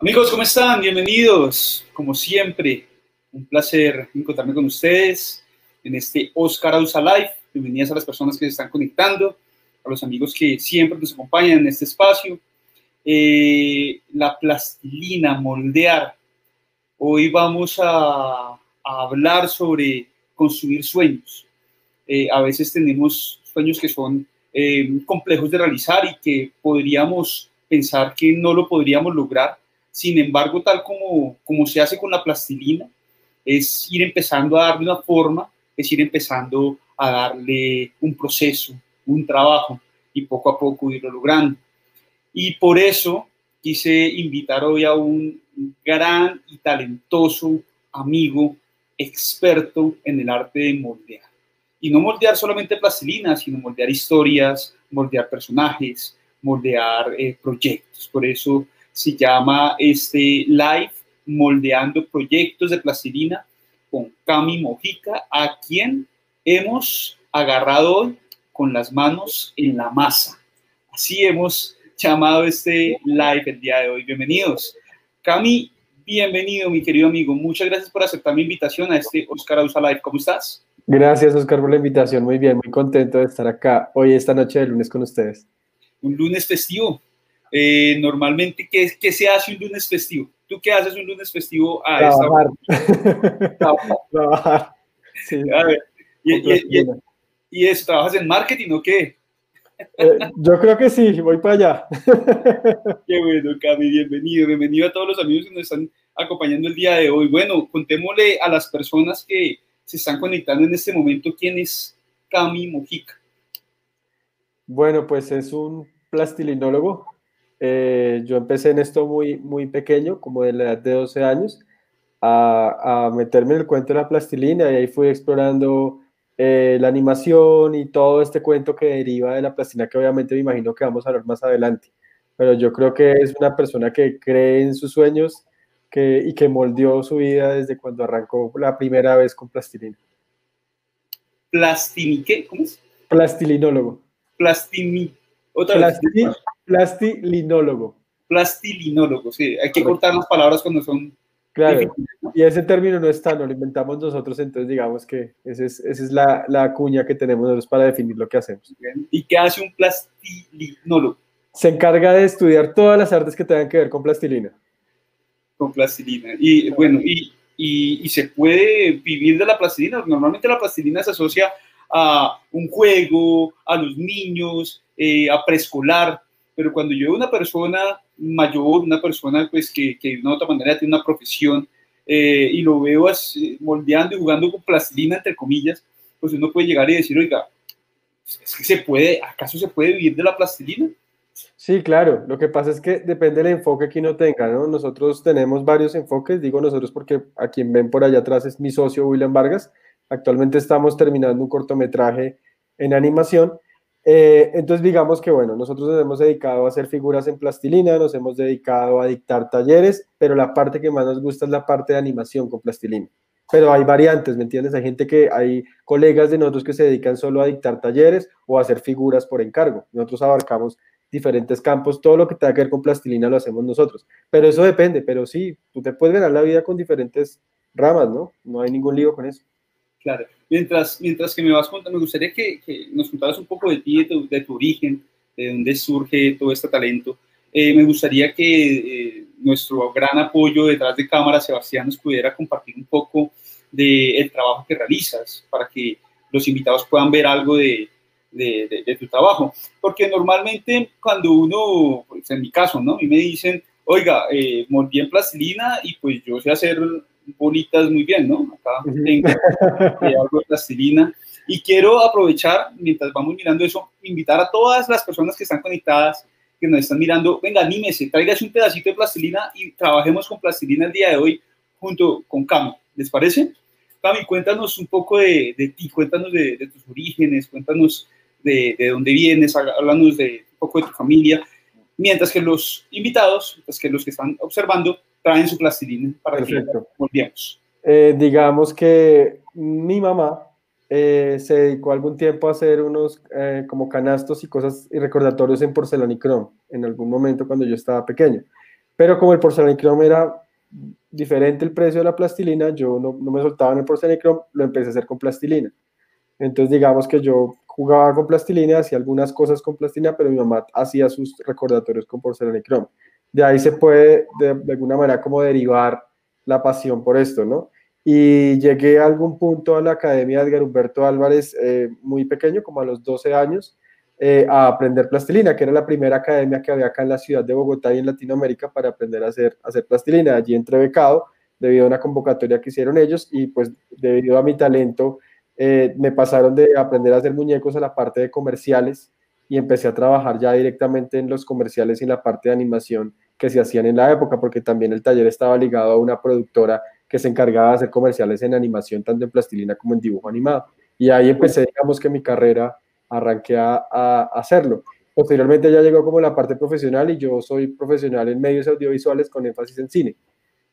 Amigos, ¿cómo están? Bienvenidos. Como siempre, un placer encontrarme con ustedes en este Oscar Ausa Live. Bienvenidas a las personas que se están conectando, a los amigos que siempre nos acompañan en este espacio. Eh, la plastilina, moldear. Hoy vamos a, hablar sobre construir sueños. Eh, a veces tenemos sueños que son eh, complejos de realizar y que podríamos pensar que no lo podríamos lograr sin embargo, tal como, como se hace con la plastilina, es ir empezando a darle una forma, es ir empezando a darle un proceso, un trabajo y poco a poco irlo logrando. Y por eso quise invitar hoy a un gran y talentoso amigo, experto en el arte de moldear. Y no moldear solamente plastilina, sino moldear historias, moldear personajes, moldear eh, proyectos. Por eso se llama este live Moldeando Proyectos de Plastilina con Cami Mojica, a quien hemos agarrado hoy con las manos en la masa. Así hemos llamado este live el día de hoy. Bienvenidos. Cami, bienvenido, mi querido amigo. Muchas gracias por aceptar mi invitación a este Oscar Ausa Live. ¿Cómo estás? Gracias, Oscar, por la invitación. Muy bien, muy contento de estar acá hoy, esta noche de lunes con ustedes. Un lunes festivo. Eh, normalmente, ¿qué, ¿qué, se hace un lunes festivo? ¿Tú qué haces un lunes festivo a Trabajar. esta Trabajar. Sí. A ver, y, y, y, y, eso, ¿trabajas en marketing o qué? Eh, yo creo que sí, voy para allá. Qué bueno, Cami, bienvenido, bienvenido a todos los amigos que nos están acompañando el día de hoy. Bueno, contémosle a las personas que se están conectando en este momento quién es Cami Mojica. Bueno, pues es un plastilinólogo, eh, yo empecé en esto muy, muy pequeño, como de la edad de 12 años, a, a meterme en el cuento de la plastilina y ahí fui explorando eh, la animación y todo este cuento que deriva de la plastilina, que obviamente me imagino que vamos a hablar más adelante. Pero yo creo que es una persona que cree en sus sueños que, y que moldeó su vida desde cuando arrancó la primera vez con plastilina. ¿Plastini qué? ¿Cómo es? Plastilinólogo. Plastini. Otra vez. Plastilinólogo. Plastilinólogo, sí. Hay que cortar las palabras cuando son. Claro. Y ese término no está, no lo inventamos nosotros, entonces digamos que esa es, esa es la, la, cuña que tenemos nosotros para definir lo que hacemos. ¿Y qué hace un plastilinólogo? Se encarga de estudiar todas las artes que tengan que ver con plastilina. Con plastilina. Y bueno, y, y, y se puede vivir de la plastilina. Normalmente la plastilina se asocia a un juego, a los niños, eh, a preescolar, pero cuando yo veo una persona mayor, una persona pues que, que de una otra manera tiene una profesión eh, y lo veo así, moldeando y jugando con plastilina, entre comillas, pues uno puede llegar y decir, oiga, es que se puede, ¿acaso se puede vivir de la plastilina? Sí, claro. Lo que pasa es que depende del enfoque que uno tenga, ¿no? Nosotros tenemos varios enfoques, digo nosotros porque a quien ven por allá atrás es mi socio William Vargas. Actualmente estamos terminando un cortometraje en animación eh, entonces, digamos que, bueno, nosotros nos hemos dedicado a hacer figuras en plastilina, nos hemos dedicado a dictar talleres, pero la parte que más nos gusta es la parte de animación con plastilina. Pero hay variantes, ¿me entiendes? Hay gente que, hay colegas de nosotros que se dedican solo a dictar talleres o a hacer figuras por encargo. Nosotros abarcamos diferentes campos, todo lo que tenga que ver con plastilina lo hacemos nosotros. Pero eso depende, pero sí, tú te puedes ganar la vida con diferentes ramas, ¿no? No hay ningún lío con eso. Claro. Mientras, mientras que me vas contando, me gustaría que, nos contaras un poco de ti, de tu, origen, de dónde surge todo este talento. Eh, me gustaría que eh, nuestro gran apoyo detrás de cámara, Sebastián, nos pudiera compartir un poco del de trabajo que realizas para que los invitados puedan ver algo de, de, tu trabajo. Porque normalmente cuando uno, pues en mi caso, ¿no? A mí me dicen, oiga, eh, en plastilina y pues yo sé hacer bolitas muy bien, ¿no? Acá tengo eh, algo de plastilina. Y quiero aprovechar, mientras vamos mirando eso, invitar a todas las personas que están conectadas, que nos están mirando, venga, anímese, tráigase un pedacito de plastilina y trabajemos con plastilina el día de hoy junto con Cami. ¿Les parece? Cami, cuéntanos un poco de, de ti, cuéntanos de, de, tus orígenes, cuéntanos de, de dónde vienes, háblanos de un poco de tu familia, mientras que los invitados, mientras que los que están observando, traen su plastilina para Perfecto. que volvamos. Eh, digamos que mi mamá eh, se dedicó algún tiempo a hacer unos eh, como canastos y cosas y recordatorios en chrome en algún momento cuando yo estaba pequeño. Pero como el porcelanicrome era diferente el precio de la plastilina, yo no, no me soltaba en el porcelanicrome, lo empecé a hacer con plastilina. Entonces, digamos que yo jugaba con plastilina, hacía algunas cosas con plastilina, pero mi mamá hacía sus recordatorios con porcelanicrome. De ahí se puede, de, alguna manera, como derivar la pasión por esto, ¿no? Y llegué a algún punto a la Academia de Edgar Humberto Álvarez, eh, muy pequeño, como a los 12 años, eh, a aprender plastilina, que era la primera academia que había acá en la ciudad de Bogotá y en Latinoamérica para aprender a hacer, a hacer plastilina. Allí entré becado debido a una convocatoria que hicieron ellos y pues debido a mi talento eh, me pasaron de aprender a hacer muñecos a la parte de comerciales y empecé a trabajar ya directamente en los comerciales y en la parte de animación que se hacían en la época, porque también el taller estaba ligado a una productora que se encargaba de hacer comerciales en animación, tanto en plastilina como en dibujo animado. Y ahí empecé, digamos que mi carrera arranqué a, hacerlo. Posteriormente ya llegó como la parte profesional y yo soy profesional en medios audiovisuales con énfasis en cine.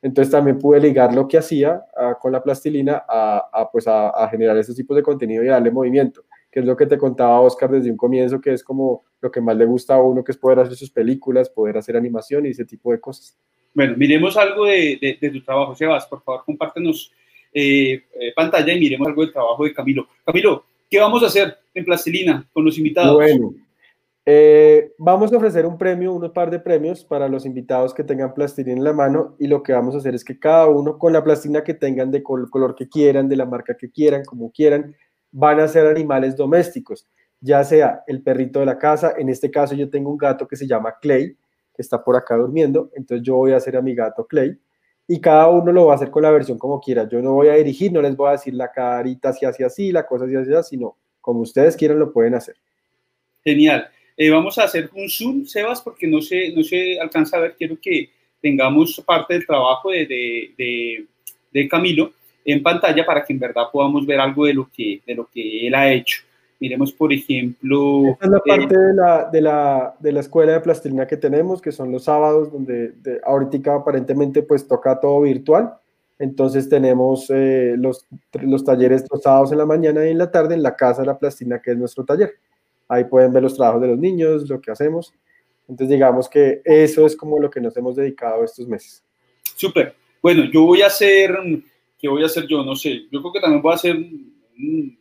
Entonces también pude ligar lo que hacía uh, con la plastilina a, pues a, generar esos tipos de contenido y darle movimiento, que es lo que te contaba Oscar desde un comienzo, que es como lo que más le gusta a uno, que es poder hacer sus películas, poder hacer animación y ese tipo de cosas. Bueno, miremos algo de, de, de tu trabajo, Sebas, por favor, compártenos eh, eh, pantalla y miremos algo del trabajo de Camilo. Camilo, ¿qué vamos a hacer en Plastilina con los invitados? Bueno, eh, vamos a ofrecer un premio, unos par de premios para los invitados que tengan plastilina en la mano y lo que vamos a hacer es que cada uno con la plastilina que tengan de col color que quieran, de la marca que quieran, como quieran, van a ser animales domésticos, ya sea el perrito de la casa, en este caso yo tengo un gato que se llama Clay, que está por acá durmiendo, entonces yo voy a hacer a mi gato Clay y cada uno lo va a hacer con la versión como quiera, yo no voy a dirigir, no les voy a decir la carita así, así, así, la cosa así, así, así, sino como ustedes quieran lo pueden hacer. Genial. Eh, vamos a hacer un zoom, Sebas, porque no se, no se alcanza a ver. Quiero que tengamos parte del trabajo de, de, de, de, Camilo en pantalla para que en verdad podamos ver algo de lo que, de lo que él ha hecho. Miremos, por ejemplo... Esta es la parte eh, de, la, de, la, de la escuela de plastilina que tenemos, que son los sábados, donde de, ahorita aparentemente pues toca todo virtual. Entonces tenemos eh, los, los talleres los sábados en la mañana y en la tarde en la Casa de la Plastilina, que es nuestro taller. Ahí pueden ver los trabajos de los niños, lo que hacemos. Entonces, digamos que eso es como lo que nos hemos dedicado estos meses. Súper. Bueno, yo voy a hacer, ¿qué voy a hacer yo? No sé. Yo creo que también voy a hacer, un,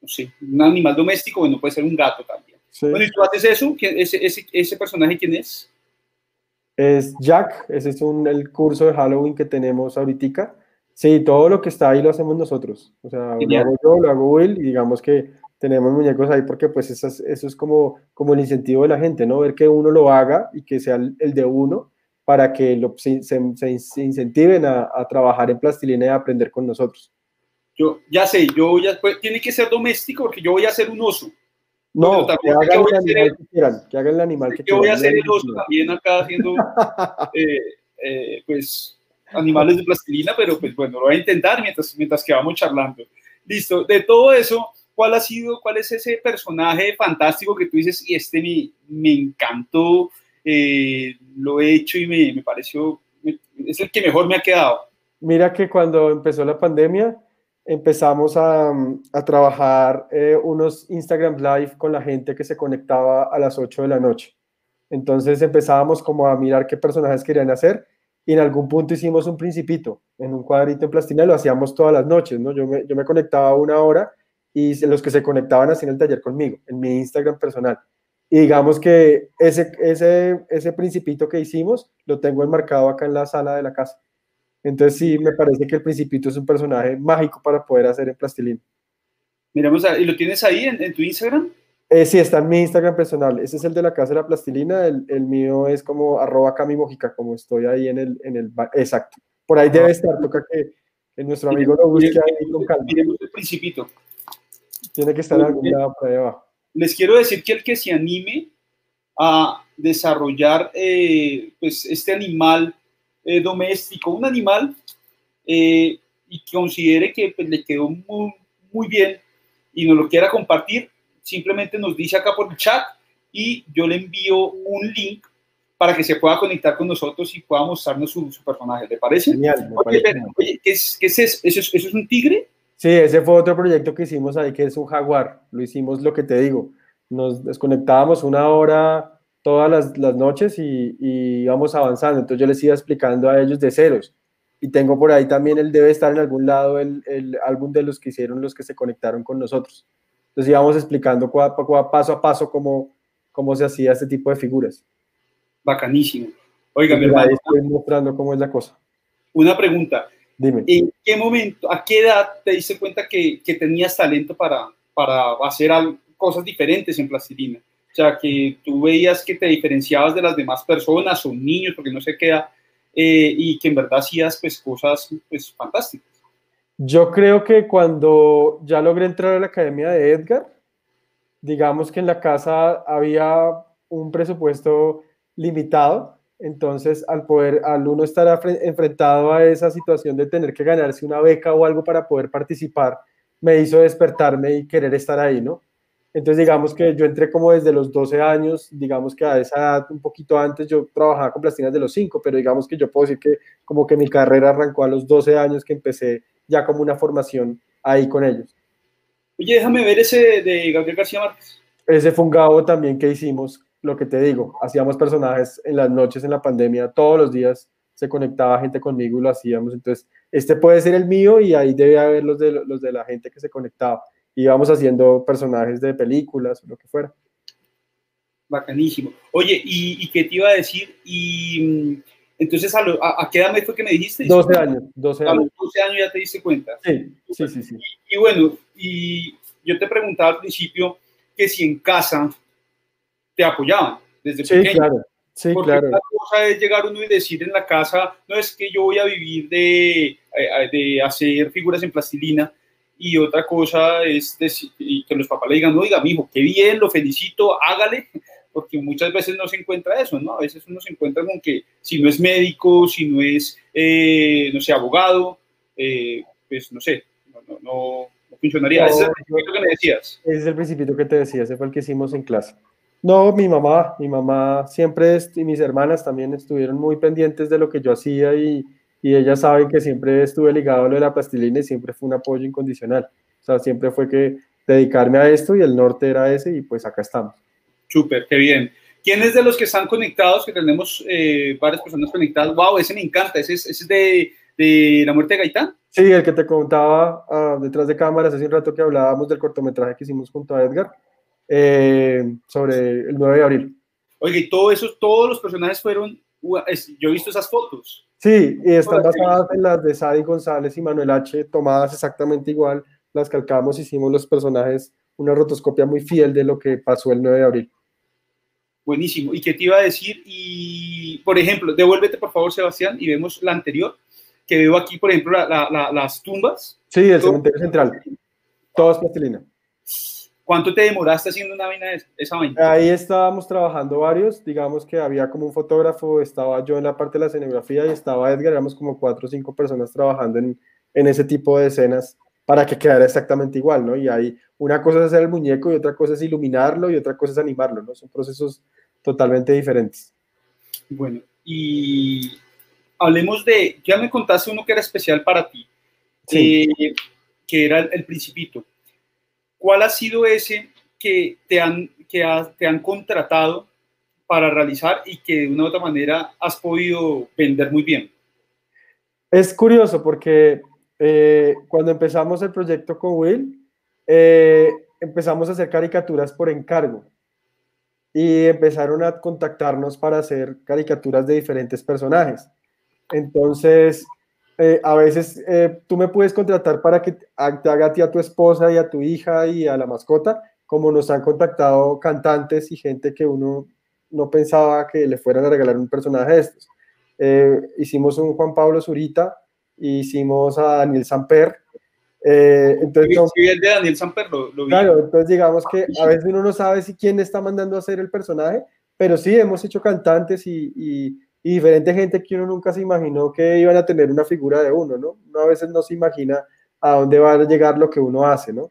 no sé, un animal doméstico, bueno, puede ser un gato también. Sí. Bueno, ¿y tú haces eso? ¿Ese, ese, ese personaje quién es? Es Jack, ese es un, el curso de Halloween que tenemos ahorita. Sí, todo lo que está ahí lo hacemos nosotros. O sea, Genial. lo hago yo, lo hago Will, y digamos que tenemos muñecos ahí porque pues eso es, eso es como, como el incentivo de la gente, ¿no? Ver que uno lo haga y que sea el, el de uno para que lo, se, se, se incentiven a, a, trabajar en plastilina y a aprender con nosotros. Yo ya sé, yo ya, pues, tiene que ser doméstico porque yo voy a hacer un oso. No, que hagan, el animal que quieran, que hagan el animal que quieran. Yo voy a hacer el oso también acá haciendo, eh, eh, pues, animales de plastilina, pero pues bueno, lo voy a intentar mientras, mientras que vamos charlando. Listo, de todo eso, ¿cuál ha sido, cuál es ese personaje fantástico que tú dices, y este me, me encantó, eh, lo he hecho y me, me pareció, me, es el que mejor me ha quedado? Mira que cuando empezó la pandemia, empezamos a, a trabajar eh, unos Instagram Live con la gente que se conectaba a las 8 de la noche. Entonces empezábamos como a mirar qué personajes querían hacer y en algún punto hicimos un principito en un cuadrito en plastilina, lo hacíamos todas las noches, ¿no? Yo me, yo me conectaba una hora y los que se conectaban hacían el taller conmigo, en mi Instagram personal. Y digamos que ese, ese, ese principito que hicimos lo tengo enmarcado acá en la sala de la casa. Entonces sí, me parece que el Principito es un personaje mágico para poder hacer en plastilina. Miramos, ¿y lo tienes ahí en, en tu Instagram? Eh, sí, está en mi Instagram personal. Ese es el de la casa de la plastilina. El, el mío es como arroba camimojica, como estoy ahí en el, en el... Exacto. Por ahí debe estar. Toca que, que nuestro amigo lo busque ahí con calma. Miremos el Principito. Tiene que estar en algún lado por ahí abajo. Les quiero decir que el que se anime a desarrollar eh, pues este animal eh, doméstico, un animal, eh, y que considere que pues, le quedó muy, muy bien y nos lo quiera compartir, simplemente nos dice acá por el chat y yo le envío un link para que se pueda conectar con nosotros y pueda mostrarnos su, su personaje. ¿Le parece? Genial. Oye, parece oye ¿qué, es, ¿qué es eso? ¿Eso, es? ¿Eso es un tigre? Sí, ese fue otro proyecto que hicimos ahí, que es un jaguar. Lo hicimos, lo que te digo, nos desconectábamos una hora todas las, las noches y, y, íbamos avanzando. Entonces yo les iba explicando a ellos de ceros. Y tengo por ahí también, él debe estar en algún lado, el, el álbum de los que hicieron los que se conectaron con nosotros. Entonces íbamos explicando paso a paso cómo, cómo se hacía este tipo de figuras. Bacanísimo. Oiga, mi hermano. Estoy mostrando cómo es la cosa. Una pregunta. Dime. ¿En qué momento, a qué edad te diste cuenta que, que tenías talento para, para hacer cosas diferentes en plastilina? O sea, que tú veías que te diferenciabas de las demás personas o niños, porque no se queda, eh, y que en verdad hacías pues cosas pues fantásticas. Yo creo que cuando ya logré entrar a la academia de Edgar, digamos que en la casa había un presupuesto limitado, entonces al poder, al uno estar enfrentado a esa situación de tener que ganarse una beca o algo para poder participar, me hizo despertarme y querer estar ahí, ¿no? Entonces, digamos que yo entré como desde los 12 años, digamos que a esa edad, un poquito antes, yo trabajaba con plastinas de los 5, pero digamos que yo puedo decir que como que mi carrera arrancó a los 12 años que empecé ya como una formación ahí con ellos. Oye, déjame ver ese de Gabriel García Márquez. Ese fue un gabo también que hicimos, lo que te digo, hacíamos personajes en las noches, en la pandemia, todos los días se conectaba gente conmigo y lo hacíamos. Entonces, este puede ser el mío y ahí debe haber los de, los de la gente que se conectaba íbamos haciendo personajes de películas o lo que fuera. Bacanísimo. Oye, ¿y, qué te iba a decir? Y mm, entonces, ¿a, a, qué edad fue que me dijiste? 12 años. 12 años. A los 12 años ya te diste cuenta. Sí, sí, sí. sí. Y, bueno, y yo te preguntaba al principio que si en casa te apoyaban desde sí, Claro. Sí, Porque claro. La cosa es llegar uno y decir en la casa, no es que yo voy a vivir de, eh, de hacer figuras en plastilina, y otra cosa es decir, que los papás le digan, oiga, mi hijo, qué bien, lo felicito, hágale, porque muchas veces no se encuentra eso, ¿no? A veces uno se encuentra con que si no es médico, si no es, eh, no sé, abogado, eh, pues no sé, no, no, funcionaría. ese es el principio que me decías. Ese es el principio que te decía, ese fue el que hicimos en clase. No, mi mamá, mi mamá siempre, y mis hermanas también estuvieron muy pendientes de lo que yo hacía y, y ellas saben que siempre estuve ligado a lo de la plastilina y siempre fue un apoyo incondicional. O sea, siempre fue que dedicarme a esto y el norte era ese y pues acá estamos. Súper, qué bien. ¿Quiénes de los que están conectados, que tenemos eh, varias personas conectadas? ¡Wow! Ese me encanta, ese es, ese es de, de, La muerte de Gaitán. Sí, el que te contaba ah, detrás de cámaras hace un rato que hablábamos del cortometraje que hicimos junto a Edgar eh, sobre el 9 de abril. Oye, y todo eso, todos los personajes fueron, yo he visto esas fotos. Sí, y están basadas en las de Sadi González y Manuel H., tomadas exactamente igual, las calcamos, hicimos los personajes, una rotoscopia muy fiel de lo que pasó el 9 de abril. Buenísimo. ¿Y qué te iba a decir? Y, por ejemplo, devuélvete por favor, Sebastián, y vemos la anterior, que veo aquí, por ejemplo, las tumbas. Sí, el cementerio central. Todo es plastilina. ¿Cuánto te demoraste haciendo una vaina de esa vaina? Ahí estábamos trabajando varios, digamos que había como un fotógrafo, estaba yo en la parte de la escenografía y estaba Edgar, éramos como cuatro o cinco personas trabajando en, en ese tipo de escenas para que quedara exactamente igual, ¿no? Y ahí una cosa es hacer el muñeco y otra cosa es iluminarlo y otra cosa es animarlo, ¿no? Son procesos totalmente diferentes. Bueno, y hablemos de, ya me contaste uno que era especial para ti, sí. Eh, que era el Principito. ¿Cuál ha sido ese que te han, que te han contratado para realizar y que de una u otra manera has podido vender muy bien? Es curioso porque eh, cuando empezamos el proyecto con Will, eh, empezamos a hacer caricaturas por encargo y empezaron a contactarnos para hacer caricaturas de diferentes personajes. Entonces, eh, a veces eh, tú me puedes contratar para que te haga a ti, a tu esposa y a tu hija y a la mascota, como nos han contactado cantantes y gente que uno no pensaba que le fueran a regalar un personaje de estos. Eh, hicimos un Juan Pablo Zurita, hicimos a Daniel Samper. entonces, sí, el de Daniel Samper lo, lo vi. Claro, entonces digamos que a veces uno no sabe si quién está mandando a hacer el personaje, pero sí hemos hecho cantantes y, y y diferente gente que uno nunca se imaginó que iban a tener una figura de uno, ¿no? Uno a veces no se imagina a dónde va a llegar lo que uno hace, ¿no?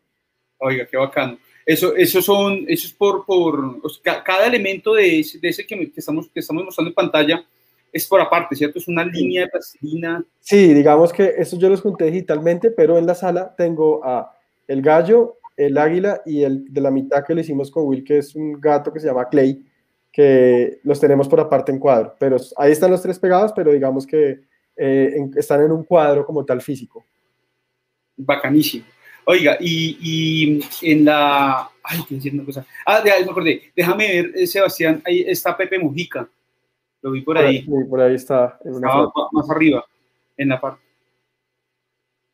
Oiga, qué bacano. Eso, eso son, eso es por, por cada elemento de ese, de ese que, estamos, que estamos mostrando en pantalla es por aparte, ¿cierto? Es una línea de plastilina. Sí, digamos que eso yo los junté digitalmente, pero en la sala tengo a el gallo, el águila y el de la mitad que lo hicimos con Will, que es un gato que se llama Clay, que los tenemos por aparte en cuadro. Pero ahí están los tres pegados, pero digamos que eh, están en un cuadro como tal físico. Bacanísimo. Oiga, y, en la... Ay, qué decir una cosa. Ah, ya, me acordé. Déjame ver, eh, Sebastián, ahí está Pepe Mujica. Lo vi por ahí. Sí, por ahí está. más arriba, en la parte.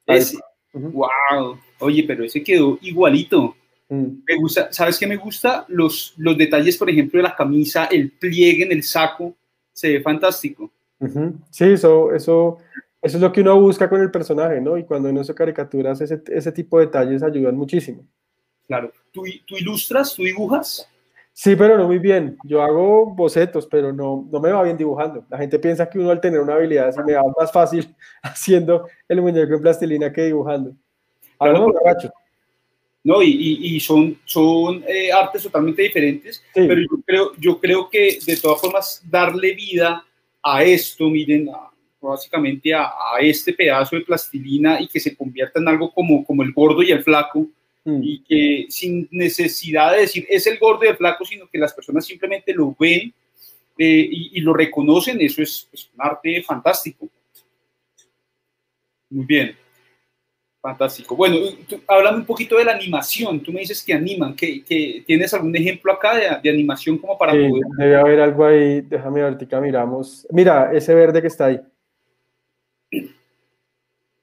Ese. Wow. Oye, pero ese quedó igualito. Mm. Me gusta, ¿sabes qué me gusta? Los, los detalles, por ejemplo, de la camisa, el pliegue en el saco, se ve fantástico. Sí, eso, eso, eso es lo que uno busca con el personaje, ¿no? Y cuando uno hace caricaturas, ese, ese tipo de detalles ayudan muchísimo. Claro. ¿Tú, ¿Tú, ilustras? ¿Tú dibujas? Sí, pero no muy bien. Yo hago bocetos, pero no, no me va bien dibujando. La gente piensa que uno al tener una habilidad así me va más fácil haciendo el muñeco en plastilina que dibujando. Claro, no, y, y, son, son eh, artes totalmente diferentes, pero yo creo, yo creo que de todas formas darle vida a esto, miren, básicamente a, a, este pedazo de plastilina y que se convierta en algo como, como el gordo y el flaco, mm. y que sin necesidad de decir es el gordo y el flaco, sino que las personas simplemente lo ven eh, y, lo reconocen, eso es, es un arte fantástico. Muy bien. Fantástico. Bueno, háblame un poquito de la animación. Tú me dices que animan. ¿Que, tienes algún ejemplo acá de, animación como para poder... Debe haber algo ahí. Déjame ahorita miramos. Mira, ese verde que está ahí.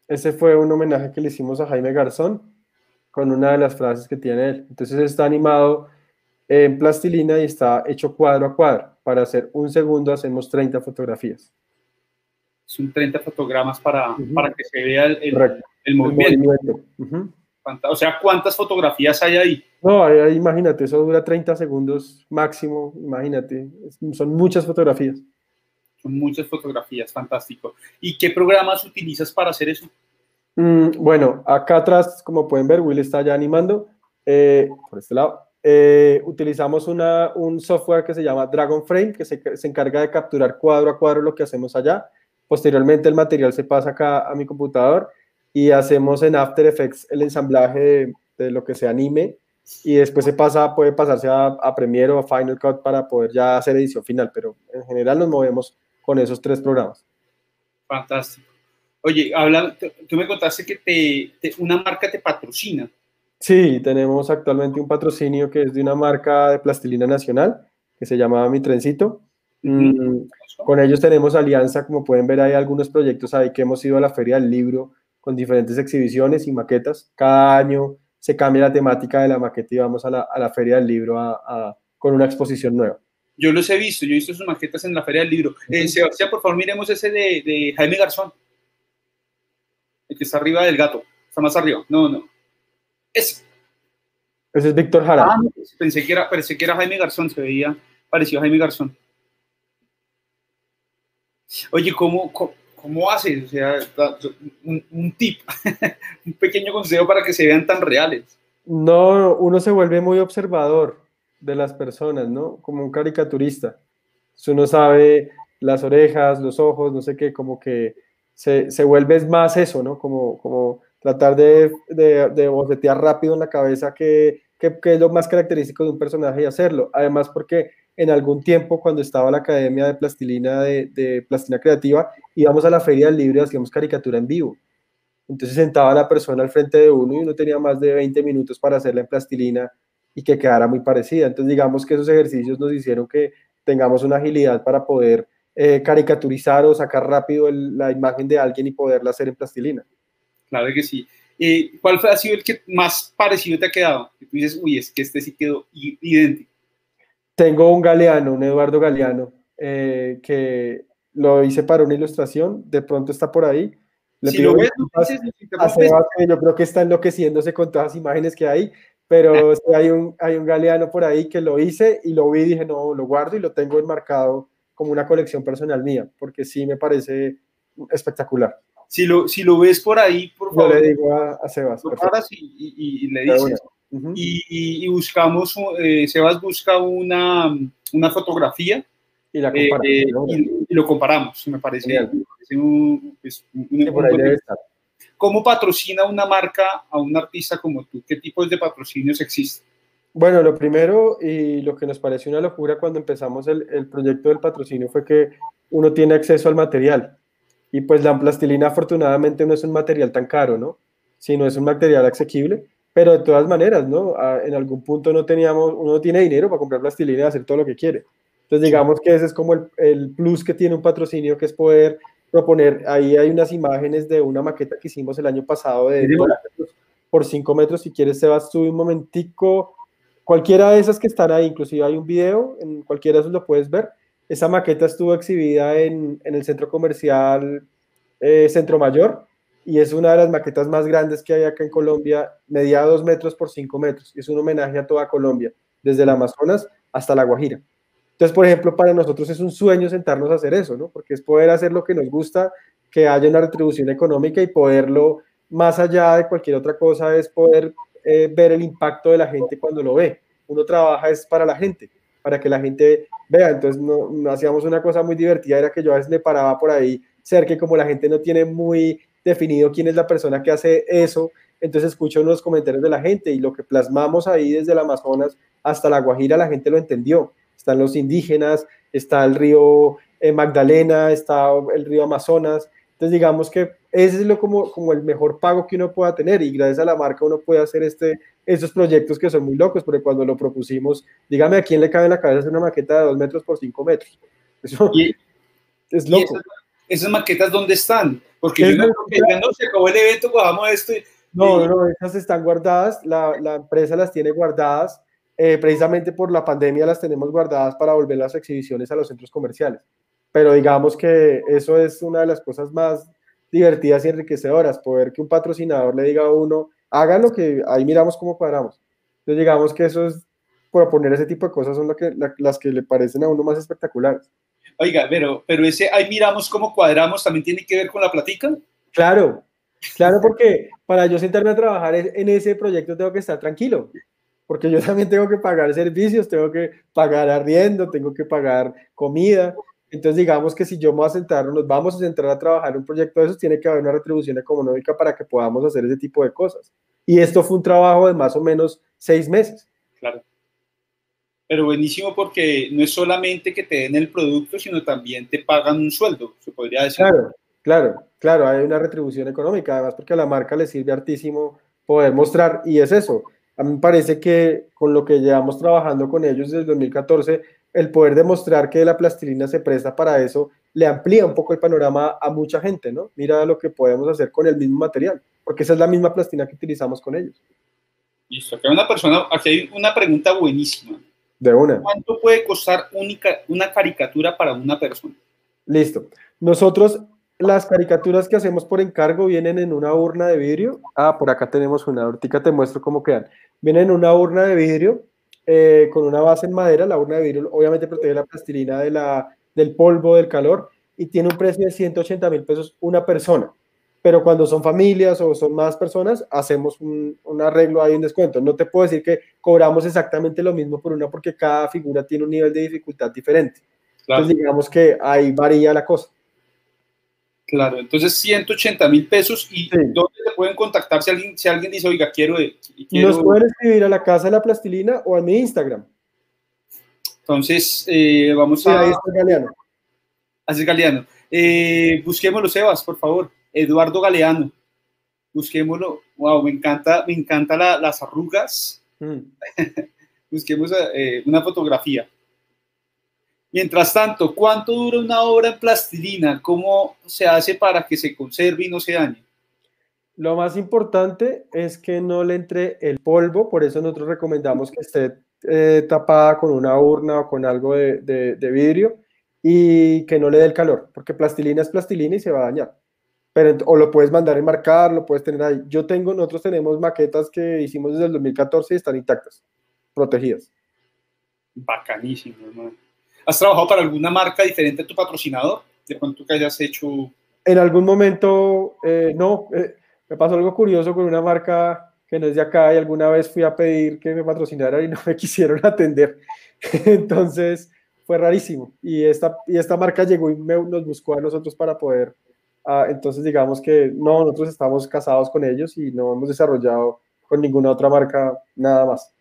Ese fue un homenaje que le hicimos a Jaime Garzón con una de las frases que tiene él. Entonces está animado en plastilina y está hecho cuadro a cuadro. Para hacer un segundo hacemos 30 fotografías. Son 30 fotogramas para, para que se vea el, el, el movimiento. O sea, ¿cuántas fotografías hay ahí? No, ahí, imagínate, eso dura 30 segundos máximo, imagínate, son muchas fotografías. Son muchas fotografías, fantástico. ¿Y qué programas utilizas para hacer eso? Mm, bueno, acá atrás, como pueden ver, Will está ya animando. Eh, por este lado, eh, utilizamos una, un software que se llama Dragon Frame, que se, se, encarga de capturar cuadro a cuadro lo que hacemos allá. Posteriormente, el material se pasa acá a mi computador y hacemos en After Effects el ensamblaje de, lo que se anime y después se pasa, puede pasarse a, a, Premiere o a Final Cut para poder ya hacer edición final, pero en general nos movemos con esos tres programas. Fantástico. Oye, habla, tú me contaste que te, una marca te patrocina. Sí, tenemos actualmente un patrocinio que es de una marca de plastilina nacional que se llama Mi Trencito. Mm, con ellos tenemos alianza, como pueden ver, hay algunos proyectos ahí que hemos ido a la Feria del Libro con diferentes exhibiciones y maquetas. Cada año se cambia la temática de la maqueta y vamos a la, a la Feria del Libro a, con una exposición nueva. Yo los he visto, yo he visto sus maquetas en la Feria del Libro. Eh, Sebastián, por favor, miremos ese de, de, Jaime Garzón. El que está arriba del gato. Está más arriba. No, no. Ese. Ese es Víctor Jara. Ah, pensé, que era, pensé que era Jaime Garzón, se veía parecido a Jaime Garzón. Oye, ¿cómo, cómo ¿Cómo haces? O sea, un, tip, un pequeño consejo para que se vean tan reales. No, uno se vuelve muy observador de las personas, ¿no? Como un caricaturista. uno sabe las orejas, los ojos, no sé qué, como que se, se vuelve más eso, ¿no? Como, como tratar de, de, de rápido en la cabeza qué que, es lo más característico de un personaje y hacerlo. Además, porque en algún tiempo cuando estaba la Academia de Plastilina de Plastilina Creativa, íbamos a la Feria del Libro y hacíamos caricatura en vivo. Entonces sentaba la persona al frente de uno y uno tenía más de 20 minutos para hacerla en plastilina y que quedara muy parecida. Entonces digamos que esos ejercicios nos hicieron que tengamos una agilidad para poder eh, caricaturizar o sacar rápido la imagen de alguien y poderla hacer en plastilina. Claro que sí. Eh, ¿Cuál fue, ha sido el que más parecido te ha quedado? tú dices, uy, es que este sí quedó idéntico. Tengo un Galeano, un Eduardo Galeano, eh, que lo hice para una ilustración, de pronto está por ahí. Le si lo ves, dices, yo creo que está enloqueciéndose con todas las imágenes que hay, pero hay, un, hay un Galeano por ahí que lo hice y lo vi y dije, no, lo guardo y lo tengo enmarcado como una colección personal mía, porque sí me parece espectacular. Si lo, si lo ves por ahí, por favor. Yo le digo a, a Sebas. Y, y, le dices y, buscamos, eh, Sebas busca una, una fotografía y, la eh, eh, y, lo comparamos, me parece. Pues, ¿Cómo patrocina una marca a un artista como tú? ¿Qué tipos de patrocinios existen? Bueno, lo primero y lo que nos pareció una locura cuando empezamos el, el, proyecto del patrocinio fue que uno tiene acceso al material. Y pues la plastilina afortunadamente no es un material tan caro, ¿no? Sino es un material asequible. Pero de todas maneras, ¿no? En algún punto no teníamos, uno tiene dinero para comprar plastilina y hacer todo lo que quiere. Entonces digamos que ese es como el, el plus que tiene un patrocinio, que es poder proponer, ahí hay unas imágenes de una maqueta que hicimos el año pasado de por 5 metros, si quieres Sebas, sube un momentico, cualquiera de esas que están ahí, inclusive hay un video, en cualquiera de esos lo puedes ver, esa maqueta estuvo exhibida en, en el centro comercial eh, Centro Mayor y es una de las maquetas más grandes que hay acá en Colombia, media 2 metros por 5 metros, es un homenaje a toda Colombia, desde el Amazonas hasta la Guajira. Entonces, por ejemplo, para nosotros es un sueño sentarnos a hacer eso, ¿no? Porque es poder hacer lo que nos gusta, que haya una retribución económica y poderlo, más allá de cualquier otra cosa, es poder eh, ver el impacto de la gente cuando lo ve. Uno trabaja es para la gente, para que la gente vea. Entonces, no, hacíamos una cosa muy divertida, era que yo a veces me paraba por ahí cerca que como la gente no tiene muy definido quién es la persona que hace eso, entonces escucho los comentarios de la gente y lo que plasmamos ahí desde el Amazonas hasta la Guajira, la gente lo entendió están los indígenas, está el río eh, Magdalena, está el río Amazonas. Entonces digamos que ese es lo como, como el mejor pago que uno pueda tener y gracias a la marca uno puede hacer este, estos proyectos que son muy locos, porque cuando lo propusimos, dígame a quién le cabe en la cabeza hacer una maqueta de dos metros por cinco metros. Eso es loco. esas, maquetas dónde están? Porque yo no, no se acabó el evento, cojamos esto. no, no, esas están guardadas, la, la empresa las tiene guardadas eh, precisamente por la pandemia las tenemos guardadas para volver las exhibiciones a los centros comerciales. Pero digamos que eso es una de las cosas más divertidas y enriquecedoras, poder que un patrocinador le diga a uno, haga lo que ahí miramos cómo cuadramos. Entonces digamos que eso es, proponer ese tipo de cosas son lo que, las que le parecen a uno más espectaculares. Oiga, pero, pero ese ahí miramos cómo cuadramos también tiene que ver con la platica. Claro, claro, porque para yo sentarme a trabajar en ese proyecto tengo que estar tranquilo porque yo también tengo que pagar servicios, tengo que pagar arriendo, tengo que pagar comida. Entonces, digamos que si yo me voy a sentar, nos vamos a centrar a trabajar un proyecto de esos, tiene que haber una retribución económica para que podamos hacer ese tipo de cosas. Y esto fue un trabajo de más o menos seis meses. Claro. Pero buenísimo porque no es solamente que te den el producto, sino también te pagan un sueldo, se podría decir. Claro, claro, claro, hay una retribución económica, además porque a la marca le sirve hartísimo poder mostrar, y es eso, a mí me parece que con lo que llevamos trabajando con ellos desde el 2014, el poder demostrar que la plastilina se presta para eso, le amplía un poco el panorama a mucha gente, ¿no? Mira lo que podemos hacer con el mismo material, porque esa es la misma plastilina que utilizamos con ellos. Listo, aquí hay una persona, aquí hay una pregunta buenísima. De una. ¿Cuánto puede costar única, una caricatura para una persona? Listo. Nosotros las caricaturas que hacemos por encargo vienen en una urna de vidrio. Ah, por acá tenemos una. Ahorita te muestro cómo quedan. Vienen en una urna de vidrio eh, con una base en madera. La urna de vidrio obviamente protege la plastilina de la, del polvo, del calor y tiene un precio de 180 mil pesos una persona. Pero cuando son familias o son más personas, hacemos un, un, arreglo ahí, un descuento. No te puedo decir que cobramos exactamente lo mismo por una porque cada figura tiene un nivel de dificultad diferente. Entonces digamos que ahí varía la cosa. Claro, entonces 180 mil pesos y ¿dónde se pueden contactar si alguien, si alguien dice, oiga, quiero, quiero... Nos pueden escribir a la Casa de la Plastilina o a mi Instagram. Entonces, eh, vamos a... Ahí está Galeano. Así es Galeano. Eh, busquémoslo, Sebas, por favor. Eduardo Galeano. Busquémoslo. Wow, me encanta, me encanta las arrugas. Mm. Busquemos eh, una fotografía. Mientras tanto, ¿cuánto dura una obra en plastilina? ¿Cómo se hace para que se conserve y no se dañe? Lo más importante es que no le entre el polvo, por eso nosotros recomendamos que esté eh, tapada con una urna o con algo de, vidrio y que no le dé el calor, porque plastilina es plastilina y se va a dañar. Pero, o lo puedes mandar a enmarcar, lo puedes tener ahí. Yo tengo, nosotros tenemos maquetas que hicimos desde el 2014 y están intactas, protegidas. Bacanísimo, hermano. ¿Has trabajado para alguna marca diferente a tu patrocinador? De pronto que hayas hecho... En algún momento, eh, no. Eh, me pasó algo curioso con una marca que no es de acá y alguna vez fui a pedir que me patrocinara y no me quisieron atender. Entonces fue rarísimo. Y esta, y esta marca llegó y nos buscó a nosotros para poder... Ah, entonces digamos que no, nosotros estamos casados con ellos y no hemos desarrollado con ninguna otra marca nada más.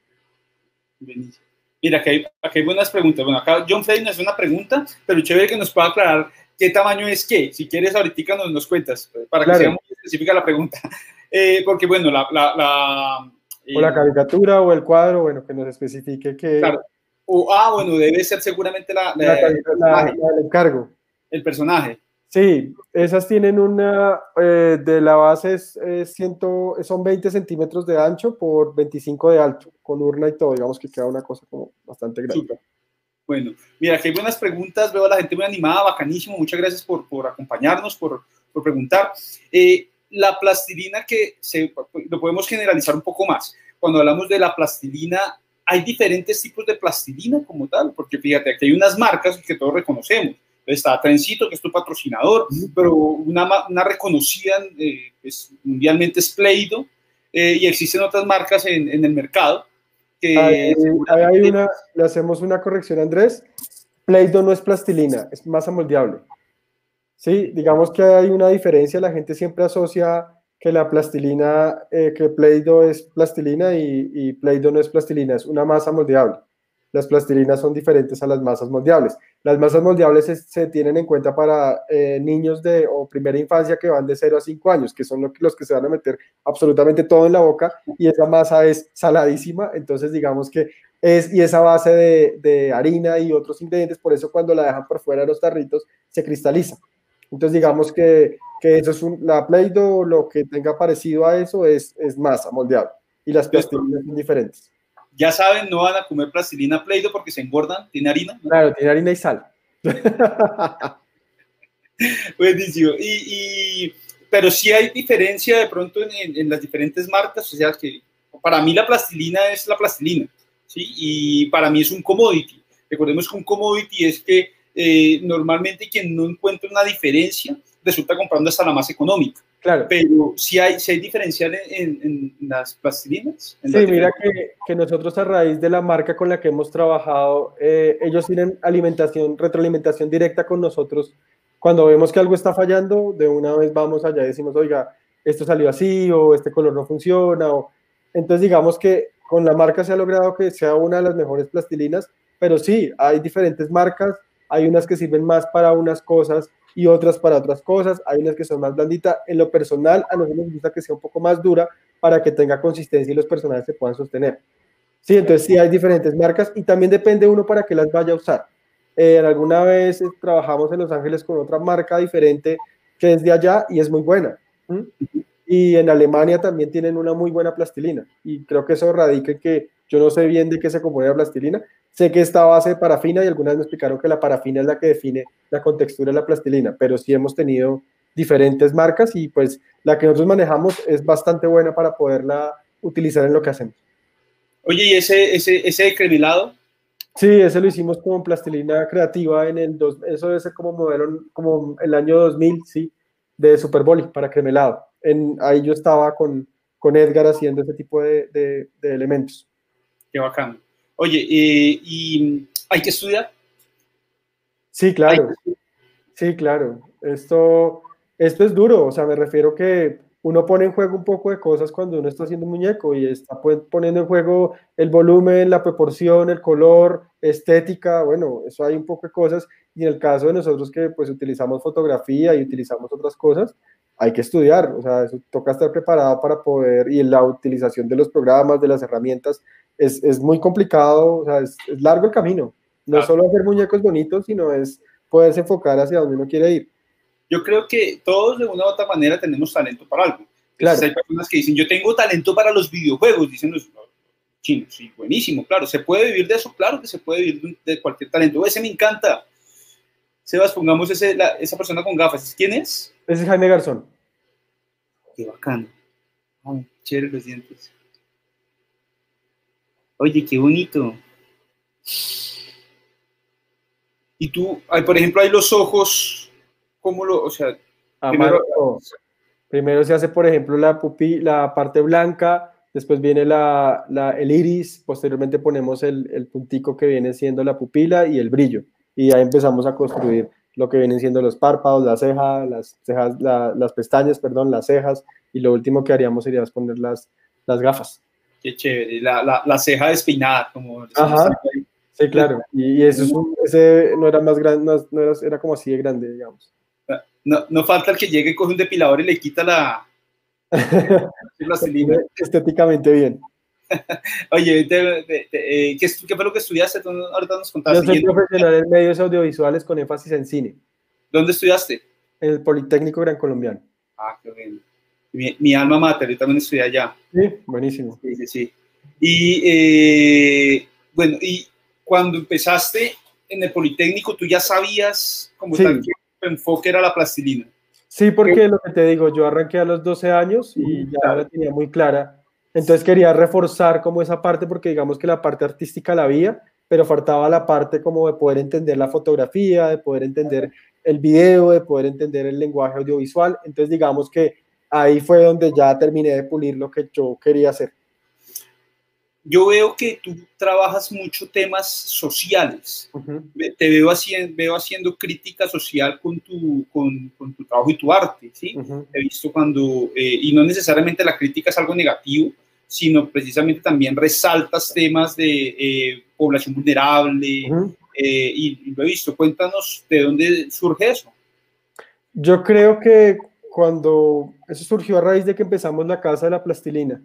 Mira, aquí hay, aquí hay buenas preguntas. Bueno, acá John Frey nos hace una pregunta, pero chévere que nos pueda aclarar qué tamaño es qué. Si quieres, ahorita nos, nos cuentas, para que sea muy específica la pregunta. Eh, porque, bueno, la... la, la o la eh, caricatura o el cuadro, bueno, que nos especifique qué... Claro. O, ah, bueno, debe ser seguramente la, la, la, el encargo. El personaje. Sí, esas tienen una, eh, de la base es, ciento, son 20 centímetros de ancho por 25 de alto, con urna y todo, digamos que queda una cosa como bastante grande. Bueno, mira, aquí hay buenas preguntas, veo a la gente muy animada, bacanísimo, muchas gracias por, por acompañarnos, por, por preguntar. Eh, la plastilina que se, lo podemos generalizar un poco más. Cuando hablamos de la plastilina, hay diferentes tipos de plastilina como tal, porque fíjate, aquí hay unas marcas que todos reconocemos está Trencito, que es tu patrocinador, pero una, una reconocida eh, pues, mundialmente es Pleido, eh, y existen otras marcas en, en el mercado. Que hay, una, le hacemos una corrección, Andrés. Pleido no es plastilina, es masa moldeable. Sí, digamos que hay una diferencia, la gente siempre asocia que la plastilina, eh, que Play-Doh es plastilina y, y Play-Doh no es plastilina, es una masa moldeable las plastilinas son diferentes a las masas moldeables. Las masas moldeables se, tienen en cuenta para eh, niños de o primera infancia que van de 0 a 5 años, que son los que se van a meter absolutamente todo en la boca y esa masa es saladísima, entonces digamos que es, y esa base de, harina y otros ingredientes, por eso cuando la dejan por fuera de los tarritos se cristaliza. Entonces digamos que, eso es un, la Play-Doh, lo que tenga parecido a eso es, es masa moldeable y las plastilinas son diferentes ya saben, no van a comer plastilina Play-Doh porque se engordan, tiene harina. Claro, tiene harina y sal. Buenísimo. Y, pero sí hay diferencia de pronto en, las diferentes marcas, o sea que para mí la plastilina es la plastilina, ¿sí? Y para mí es un commodity. Recordemos que un commodity es que eh, normalmente quien no encuentra una diferencia resulta comprando hasta la más económica. Claro. Pero si hay, si hay diferencia en, las plastilinas. sí, mira que, que, nosotros a raíz de la marca con la que hemos trabajado, eh, ellos tienen alimentación, retroalimentación directa con nosotros. Cuando vemos que algo está fallando, de una vez vamos allá y decimos, oiga, esto salió así o este color no funciona. O... Entonces digamos que con la marca se ha logrado que sea una de las mejores plastilinas, pero sí, hay diferentes marcas, hay unas que sirven más para unas cosas y otras para otras cosas. Hay unas que son más blanditas. En lo personal, a nosotros nos gusta que sea un poco más dura para que tenga consistencia y los personajes se puedan sostener. Sí, entonces sí hay diferentes marcas y también depende uno para que las vaya a usar. Eh, alguna vez trabajamos en Los Ángeles con otra marca diferente que es de allá y es muy buena. Y en Alemania también tienen una muy buena plastilina. Y creo que eso radica en que yo no sé bien de qué se compone la plastilina, Sé que esta base de parafina y algunas me explicaron que la parafina es la que define la contextura de la plastilina, pero sí hemos tenido diferentes marcas y pues la que nosotros manejamos es bastante buena para poderla utilizar en lo que hacemos. Oye, ¿y ese, ese, ese cremelado? Sí, ese lo hicimos como plastilina creativa en el, dos, eso debe ser como modelo, como el año 2000, sí, de Superboli para cremelado. En, ahí yo estaba con, con Edgar haciendo ese tipo de, de, de elementos. Qué bacán. Oye, eh, ¿y hay que estudiar? Sí, claro. Sí, claro. Esto, esto es duro, o sea, me refiero que uno pone en juego un poco de cosas cuando uno está haciendo un muñeco y está poniendo en juego el volumen, la proporción, el color, estética, bueno, eso hay un poco de cosas. Y en el caso de nosotros que pues utilizamos fotografía y utilizamos otras cosas, hay que estudiar, o sea, eso toca estar preparado para poder, y la utilización de los programas, de las herramientas, es, es muy complicado, o sea, es, largo el camino. No es solo hacer muñecos bonitos, sino es poderse enfocar hacia donde uno quiere ir. Yo creo que todos de una u otra manera tenemos talento para algo. Claro. hay personas que dicen, yo tengo talento para los videojuegos, dicen los chinos, sí, buenísimo, claro, ¿se puede vivir de eso? Claro que se puede vivir de cualquier talento, ese me encanta. Sebas, pongamos ese, esa persona con gafas, ¿quién es? Ese es Jaime Garzón. Qué bacano. Ay, chévere los dientes. Oye, qué bonito. Y tú, por ejemplo, hay los ojos, ¿cómo lo, o sea, primero, se hace, por ejemplo, la pupi, la parte blanca, después viene la, el iris, posteriormente ponemos el, el, puntico que viene siendo la pupila y el brillo, y ahí empezamos a construir lo que vienen siendo los párpados, las cejas, las cejas, las pestañas, perdón, las cejas, y lo último que haríamos sería poner las, las gafas. Qué chévere, la, la, la ceja despeinada, como... Ajá. Sí, claro, y, eso es un, ese no era más grande, no, era, era, como así de grande, digamos. No, no falta el que llegue, coge un depilador y le quita la... la Estéticamente bien. Oye, ¿qué, ¿qué, fue lo que estudiaste? Ahorita nos contaste. Yo soy profesional en medios audiovisuales con énfasis en cine. ¿Dónde estudiaste? En el Politécnico Gran Colombiano. Ah, qué bien. Mi, mi, alma mater, yo también estudié allá. Sí, buenísimo. Sí, sí, sí. Y eh, bueno, y cuando empezaste en el Politécnico, tú ya sabías como sí. tal que tu enfoque era la plastilina. Sí, porque lo que te digo, yo arranqué a los 12 años y ya claro. la tenía muy clara. Entonces quería reforzar como esa parte porque digamos que la parte artística la había, pero faltaba la parte como de poder entender la fotografía, de poder entender el video, de poder entender el lenguaje audiovisual. Entonces digamos que ahí fue donde ya terminé de pulir lo que yo quería hacer. Yo veo que tú trabajas mucho temas sociales. Uh -huh. Te veo haciendo, veo haciendo crítica social con tu, con, con tu trabajo y tu arte. ¿sí? Uh -huh. He visto cuando, eh, y no necesariamente la crítica es algo negativo, sino precisamente también resaltas temas de eh, población vulnerable. Uh -huh. eh, y, y lo he visto. Cuéntanos de dónde surge eso. Yo creo que cuando eso surgió a raíz de que empezamos la Casa de la Plastilina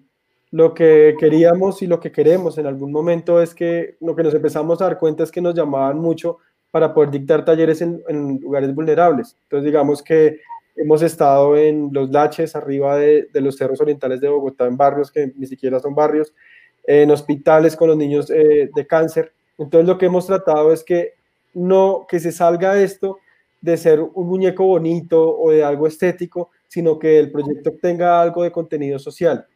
lo que queríamos y lo que queremos en algún momento es que lo que nos empezamos a dar cuenta es que nos llamaban mucho para poder dictar talleres en, en lugares vulnerables. Entonces, digamos que hemos estado en los laches, arriba de, de, los cerros orientales de Bogotá, en barrios que ni siquiera son barrios, en hospitales con los niños eh, de cáncer. Entonces, lo que hemos tratado es que no que se salga esto de ser un muñeco bonito o de algo estético, sino que el proyecto tenga algo de contenido social.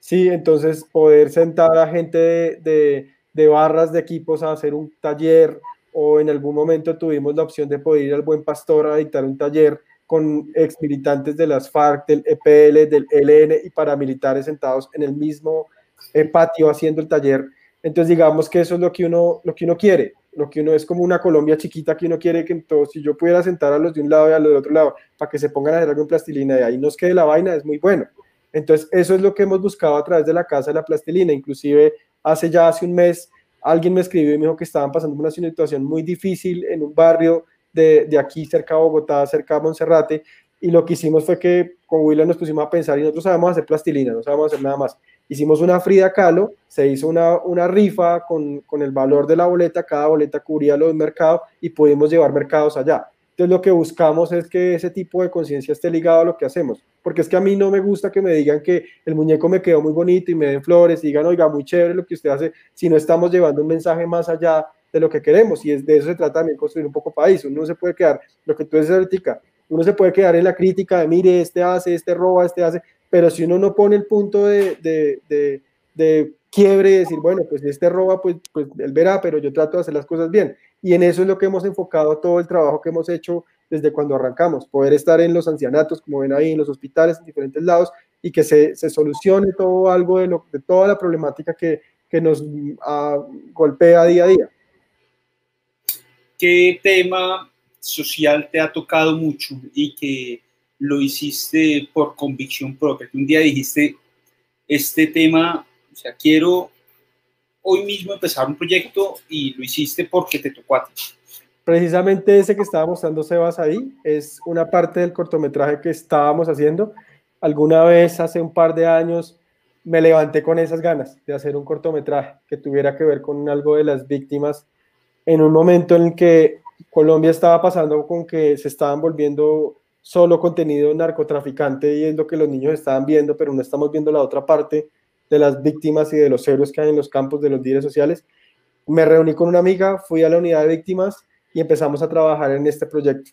Sí, entonces poder sentar a gente de, de, de, barras de equipos a hacer un taller o en algún momento tuvimos la opción de poder ir al Buen Pastor a dictar un taller con ex militantes de las FARC, del EPL, del ELN y paramilitares sentados en el mismo eh, patio haciendo el taller. Entonces digamos que eso es lo que uno, lo que uno quiere, lo que uno es como una Colombia chiquita que uno quiere que entonces, si yo pudiera sentar a los de un lado y a los de otro lado para que se pongan a hacer algo en plastilina y ahí nos quede la vaina, es muy bueno. Entonces, eso es lo que hemos buscado a través de la Casa de la Plastilina. Inclusive, hace ya hace un mes, alguien me escribió y me dijo que estaban pasando una situación muy difícil en un barrio de, de aquí, cerca de Bogotá, cerca de Monserrate, y lo que hicimos fue que con William nos pusimos a pensar y nosotros sabemos hacer plastilina, no sabemos hacer nada más. Hicimos una Frida Kahlo, se hizo una, una rifa con, con el valor de la boleta, cada boleta cubría los mercados y pudimos llevar mercados allá. Entonces lo que buscamos es que ese tipo de conciencia esté ligado a lo que hacemos, porque es que a mí no me gusta que me digan que el muñeco me quedó muy bonito y me den flores y digan, oiga, muy chévere lo que usted hace, si no estamos llevando un mensaje más allá de lo que queremos. Y es de eso se trata también construir un poco país, uno no se puede quedar, lo que tú dices ahorita, uno se puede quedar en la crítica de, mire, este hace, este roba, este hace, pero si uno no pone el punto de, de, de, de quiebre y decir, bueno, pues este roba, pues, pues él verá, pero yo trato de hacer las cosas bien. Y en eso es lo que hemos enfocado todo el trabajo que hemos hecho desde cuando arrancamos, poder estar en los ancianatos, como ven ahí, en los hospitales, en diferentes lados, y que se, se solucione todo algo de, lo, de toda la problemática que, que nos uh, golpea día a día. ¿Qué tema social te ha tocado mucho y que lo hiciste por convicción propia? Un día dijiste, este tema, o sea, quiero hoy mismo empezar un proyecto y lo hiciste porque te tocó a ti. Precisamente ese que estaba mostrando Sebas ahí es una parte del cortometraje que estábamos haciendo. Alguna vez hace un par de años me levanté con esas ganas de hacer un cortometraje que tuviera que ver con algo de las víctimas en un momento en que Colombia estaba pasando con que se estaban volviendo solo contenido narcotraficante y es lo que los niños estaban viendo, pero no estamos viendo la otra parte de las víctimas y de los héroes que hay en los campos de los líderes sociales. Me reuní con una amiga, fui a la unidad de víctimas y empezamos a trabajar en este proyecto.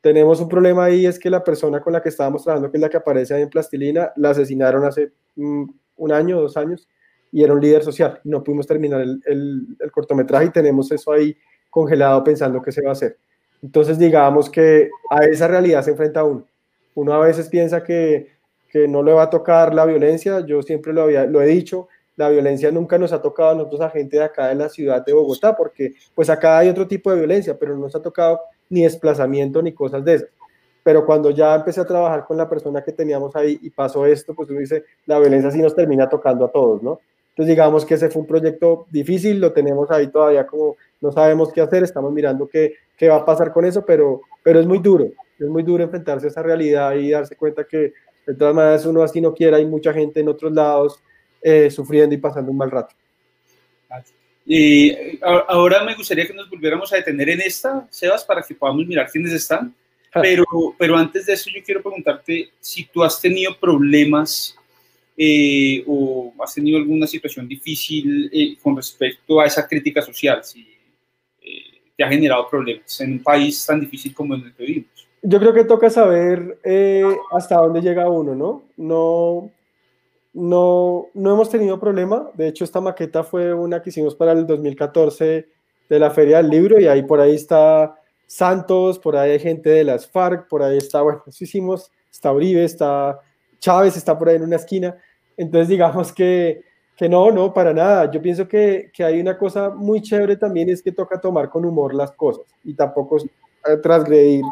Tenemos un problema ahí, es que la persona con la que estábamos trabajando, que es la que aparece ahí en Plastilina, la asesinaron hace mm, un año, dos años, y era un líder social. No pudimos terminar el, el, el cortometraje y tenemos eso ahí congelado pensando qué se va a hacer. Entonces, digamos que a esa realidad se enfrenta uno. Uno a veces piensa que, que no le va a tocar la violencia, yo siempre lo, había, lo he dicho, la violencia nunca nos ha tocado a nosotros a gente de acá de la ciudad de Bogotá, porque pues acá hay otro tipo de violencia, pero no nos ha tocado ni desplazamiento ni cosas de esas. pero cuando ya empecé a trabajar con la persona que teníamos ahí y pasó esto, pues uno dice, la violencia sí nos termina tocando a todos, ¿no? Entonces digamos que ese fue un proyecto difícil, lo tenemos ahí todavía como no sabemos qué hacer, estamos mirando qué, qué va a pasar con eso, pero, pero es muy duro, es muy duro enfrentarse a esa realidad y darse cuenta que de todas maneras uno así no quiera, hay mucha gente en otros lados eh, sufriendo y pasando un mal rato. Y ahora me gustaría que nos volviéramos a detener en esta, Sebas, para que podamos mirar quiénes están. Ah. Pero, pero antes de eso, yo quiero preguntarte si tú has tenido problemas eh, o has tenido alguna situación difícil eh, con respecto a esa crítica social, si te ha generado problemas en un país tan difícil como el que vivimos. Yo creo que toca saber hasta dónde llega uno, ¿no? No, no, no hemos tenido problema. De hecho, esta maqueta fue una que hicimos para el 2014 de la Feria del Libro y ahí por ahí está Santos, por ahí hay gente de las FARC, por ahí está, bueno, eso hicimos, está Uribe, está Chávez, está por ahí en una esquina. Entonces, digamos que, que no, no, para nada. Yo pienso que, que hay una cosa muy chévere también, es que toca tomar con humor las cosas y tampoco eh, transgredir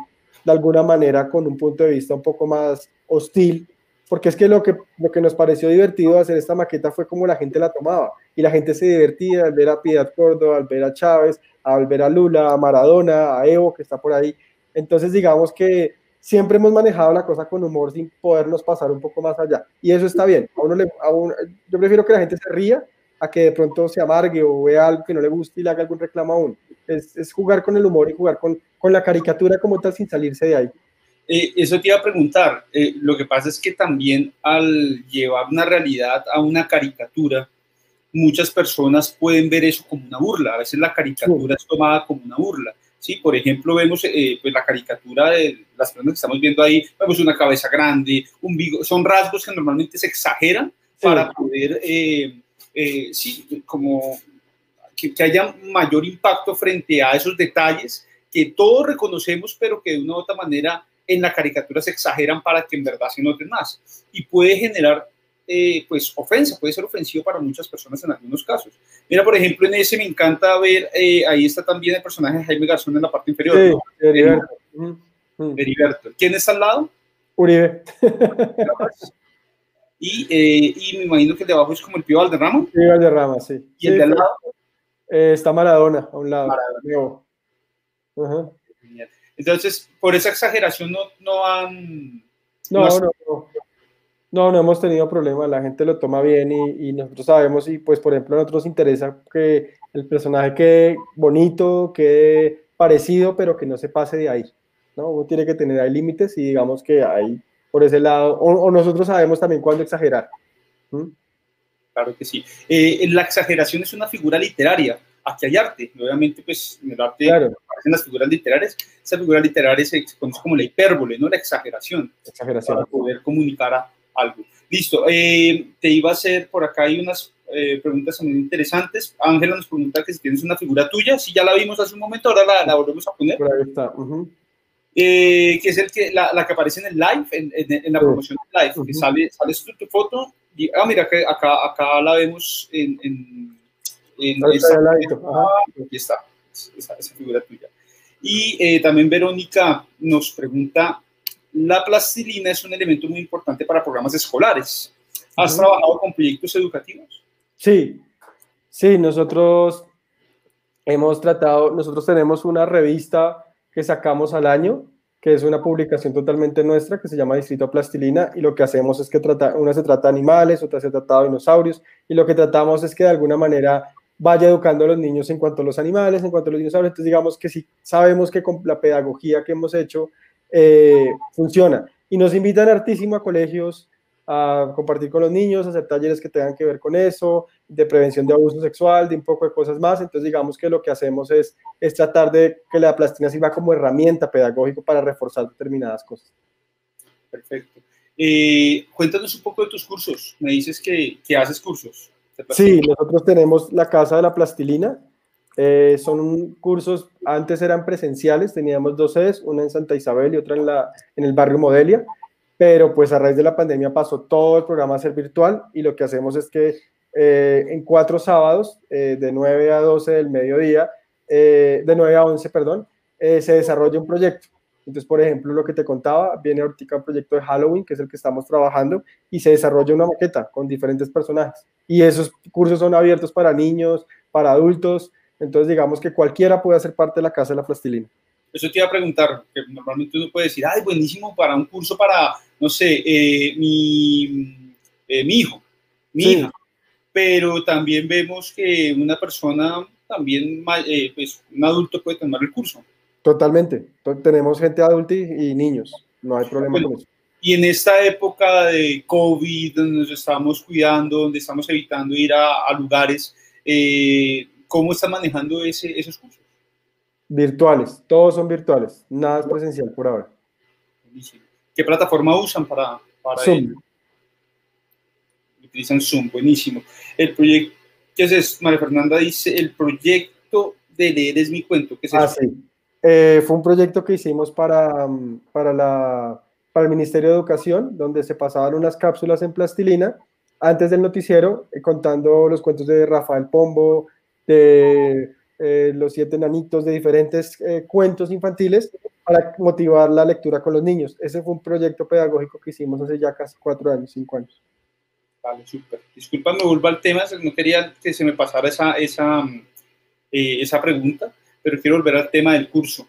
de alguna manera con un punto de vista un poco más hostil porque es que lo que, lo que nos pareció divertido hacer esta maqueta fue como la gente la tomaba, y la gente se divertía al ver a Piedad Córdoba, al ver a Chávez, al ver a Lula, a Maradona, a Evo, que está por ahí. Entonces, digamos que siempre hemos manejado la cosa con humor sin podernos pasar un poco más allá, y eso está bien. A uno le, a yo prefiero que la gente se ría a que de pronto se amargue o vea algo que no le guste y le haga algún reclamo a uno. Es, es jugar con el humor y jugar con, con la caricatura como tal sin salirse de ahí. Eh, eso te iba a preguntar. Eh, lo que pasa es que también al llevar una realidad a una caricatura, muchas personas pueden ver eso como una burla. A veces la caricatura es tomada como una burla. ¿sí? Por ejemplo, vemos eh, pues la caricatura de las personas que estamos viendo ahí, vemos una cabeza grande, un vigo, son rasgos que normalmente se exageran para poder, sí, como que, que haya mayor impacto frente a esos detalles que todos reconocemos, pero que de una u otra manera en la caricatura se exageran para que en verdad se noten más. Y puede generar, eh, pues, ofensa, puede ser ofensivo para muchas personas en algunos casos. Mira, por ejemplo, en ese me encanta ver, eh, ahí está también el personaje de Jaime Garzón en la parte inferior. Sí, Heriberto. Heriberto. ¿Quién está al lado? Uribe. Y, eh, y, me imagino que el de abajo es como el Pío Valderrama. Sí, Valderrama, sí. ¿Y el de al lado? Está Maradona, a un lado. Maradona. Ajá. Entonces, por esa exageración no, no han... No, no, no, no. No, hemos tenido problema, la gente lo toma bien y, nosotros sabemos y pues por ejemplo a nosotros nos interesa que el personaje quede bonito, quede parecido, pero que no se pase de ahí, ¿no? Uno tiene que tener ahí límites y digamos que hay por ese lado, o, nosotros sabemos también cuándo exagerar. Claro que sí. Eh, la exageración es una figura literaria, aquí hay arte, obviamente pues en el arte claro en las figuras literarias, esa figura literaria se, conoce como la hipérbole, ¿no? La exageración. Exageración. Para poder comunicar algo. Listo. Eh, te iba a hacer, por acá hay unas eh, preguntas muy interesantes. Ángela nos pregunta que si tienes una figura tuya, si ya la vimos hace un momento, ahora la, la volvemos a poner. Por ahí está. eh, que es el que, la, la, que aparece en el live, en, en, la promoción del live, que sale, sale tu, tu, foto. Y, ah, mira, que acá, acá la vemos en... en, en esta, aquí está esa, figura tuya. Y eh, también Verónica nos pregunta, la plastilina es un elemento muy importante para programas escolares. ¿Has trabajado con proyectos educativos? Sí, sí, nosotros hemos tratado, nosotros tenemos una revista que sacamos al año, que es una publicación totalmente nuestra, que se llama Distrito Plastilina, y lo que hacemos es que trata, una se trata de animales, otra se trata de dinosaurios, y lo que tratamos es que de alguna manera vaya educando a los niños en cuanto a los animales, en cuanto a los dinosaurios. Entonces, digamos que sí, sabemos que con la pedagogía que hemos hecho eh, funciona. Y nos invitan hartísimo a colegios a compartir con los niños, hacer talleres que tengan que ver con eso, de prevención de abuso sexual, de un poco de cosas más. Entonces, digamos que lo que hacemos es, es tratar de que la plastina sirva como herramienta pedagógica para reforzar determinadas cosas. Perfecto. Eh, cuéntanos un poco de tus cursos. Me dices que, que haces cursos. Sí, nosotros tenemos la Casa de la Plastilina. Eh, son cursos, antes eran presenciales, teníamos dos sedes, una en Santa Isabel y otra en, la, en el barrio Modelia, pero pues a raíz de la pandemia pasó todo el programa a ser virtual y lo que hacemos es que eh, en cuatro sábados, eh, de 9 a 12 del mediodía, de 9 a 11, perdón, se desarrolla un proyecto Entonces, por ejemplo, lo que te contaba, viene ahorita un proyecto de Halloween, que es el que estamos trabajando, y se desarrolla una maqueta con diferentes personajes. Y esos cursos son abiertos para niños, para adultos, entonces digamos que cualquiera puede hacer parte de la Casa de la Plastilina. Eso te iba a preguntar, que normalmente uno puede decir, ay, buenísimo para un curso para, no sé, eh, mi, eh, mi hijo, mi hija. Pero también vemos que una persona, también, eh, pues un adulto puede tomar el curso. Totalmente. Tenemos gente adulta y, niños. No hay problema con eso. Y en esta época de COVID, donde nos estamos cuidando, donde estamos evitando ir a, lugares, ¿cómo están manejando ese, esos cursos? Virtuales, todos son virtuales, nada es presencial por ahora. ¿Qué plataforma usan para, para Zoom? Utilizan Zoom, buenísimo. El proyecto, ¿qué es eso? María Fernanda dice, el proyecto de leer es mi cuento. ¿Qué es ah, sí. Eh, fue un proyecto que hicimos para, para, la, para el Ministerio de Educación, donde se pasaban unas cápsulas en plastilina antes del noticiero, eh, contando los cuentos de Rafael Pombo, de eh, los siete nanitos de diferentes eh, cuentos infantiles para motivar la lectura con los niños. Ese fue un proyecto pedagógico que hicimos hace ya casi cuatro años, cinco años. Vale, súper. Disculpa, me vuelvo al tema, no quería que se me pasara esa, esa, eh, esa pregunta, pero quiero volver al tema del curso.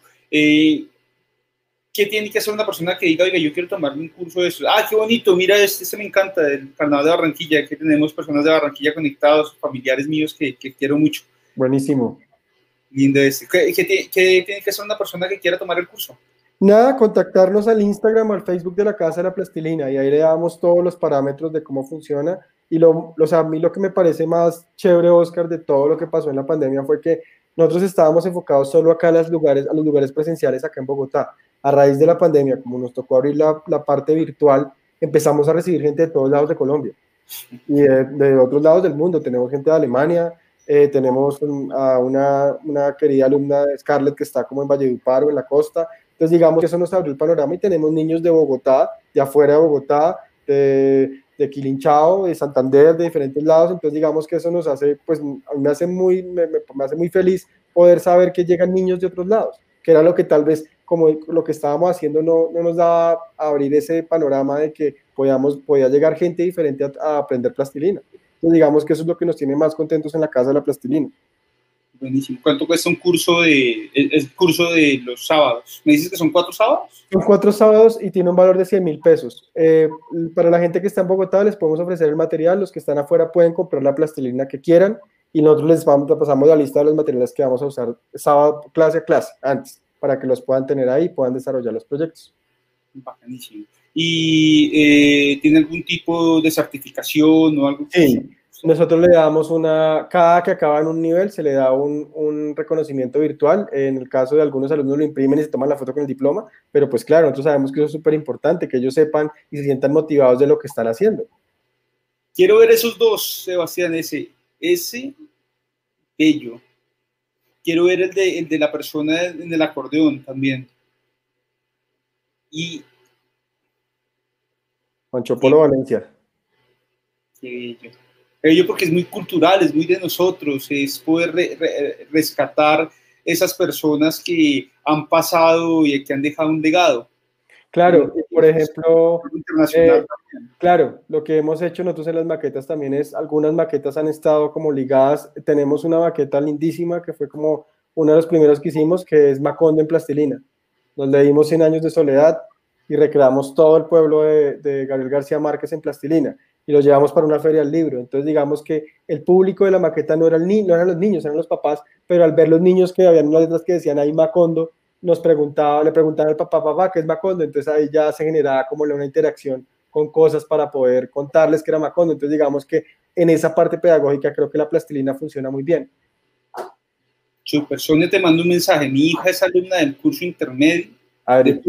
¿Qué tiene que hacer una persona que diga, oiga, yo quiero tomarme un curso de eso? Ah, qué bonito, mira, este, este me encanta, el Carnaval de Barranquilla, que tenemos personas de Barranquilla conectados, familiares míos que, que quiero mucho. Buenísimo. Lindo ese. ¿Qué, tiene que ser una persona que quiera tomar el curso? Nada, contactarnos al Instagram o al Facebook de la Casa de la Plastilina y ahí le damos todos los parámetros de cómo funciona. Y lo, o sea, a mí lo que me parece más chévere, Oscar, de todo lo que pasó en la pandemia fue que nosotros estábamos enfocados solo acá a los lugares, a los lugares presenciales acá en Bogotá. A raíz de la pandemia, como nos tocó abrir la, la parte virtual, empezamos a recibir gente de todos lados de Colombia y de, de otros lados del mundo. Tenemos gente de Alemania, eh, tenemos a una, una, querida alumna Scarlett que está como en Valledupar o en la costa. Entonces, digamos que eso nos abrió el panorama y tenemos niños de Bogotá, de afuera de Bogotá, de, de Quilinchao, de Santander, de diferentes lados. Entonces, digamos que eso nos hace, pues, me hace muy, me, me hace muy feliz poder saber que llegan niños de otros lados, que era lo que tal vez como lo que estábamos haciendo no, no nos daba a abrir ese panorama de que podíamos, podía llegar gente diferente a aprender plastilina digamos que eso es lo que nos tiene más contentos en la Casa de la Plastilina. Buenísimo. ¿Cuánto cuesta un curso de, el, curso de los sábados? ¿Me dices que son cuatro sábados? Son cuatro sábados y tiene un valor de 100 mil pesos. Eh, para la gente que está en Bogotá les podemos ofrecer el material, los que están afuera pueden comprar la plastilina que quieran y nosotros les vamos, pasamos la lista de los materiales que vamos a usar sábado, clase a clase, antes, para que los puedan tener ahí y puedan desarrollar los proyectos. Buenísimo y eh, tiene algún tipo de certificación o algo. Sí, nosotros le damos una, cada que acaba en un nivel se le da un, un, reconocimiento virtual. En el caso de algunos alumnos lo imprimen y se toman la foto con el diploma, pero pues claro, nosotros sabemos que eso es súper importante, que ellos sepan y se sientan motivados de lo que están haciendo. Quiero ver esos dos, Sebastián, ese, ese bello. Quiero ver el de, el de la persona en el acordeón también. Y Pancho Polo Valencia. Sí, ello porque es muy cultural, es muy de nosotros, es poder rescatar esas personas que han pasado y que han dejado un legado. Claro, por ejemplo, eh, claro, lo que hemos hecho nosotros en las maquetas también es, algunas maquetas han estado como ligadas, tenemos una maqueta lindísima que fue como una de los primeros que hicimos, que es Macondo en plastilina. Nos leímos 100 años de soledad, y recreamos todo el pueblo de, Gabriel García Márquez en plastilina y lo llevamos para una feria del libro. Entonces, digamos que el público de la maqueta no, era el ni no eran los niños, eran los papás, pero al ver los niños que habían unas letras que decían ahí Macondo, nos preguntaba, le preguntaban al papá, papá, ¿qué es Macondo? Entonces ahí ya se generaba como una interacción con cosas para poder contarles que era Macondo. Entonces, digamos que en esa parte pedagógica creo que la plastilina funciona muy bien. Super, Sonia te mando un mensaje. Mi hija es alumna del curso intermedio. A ver,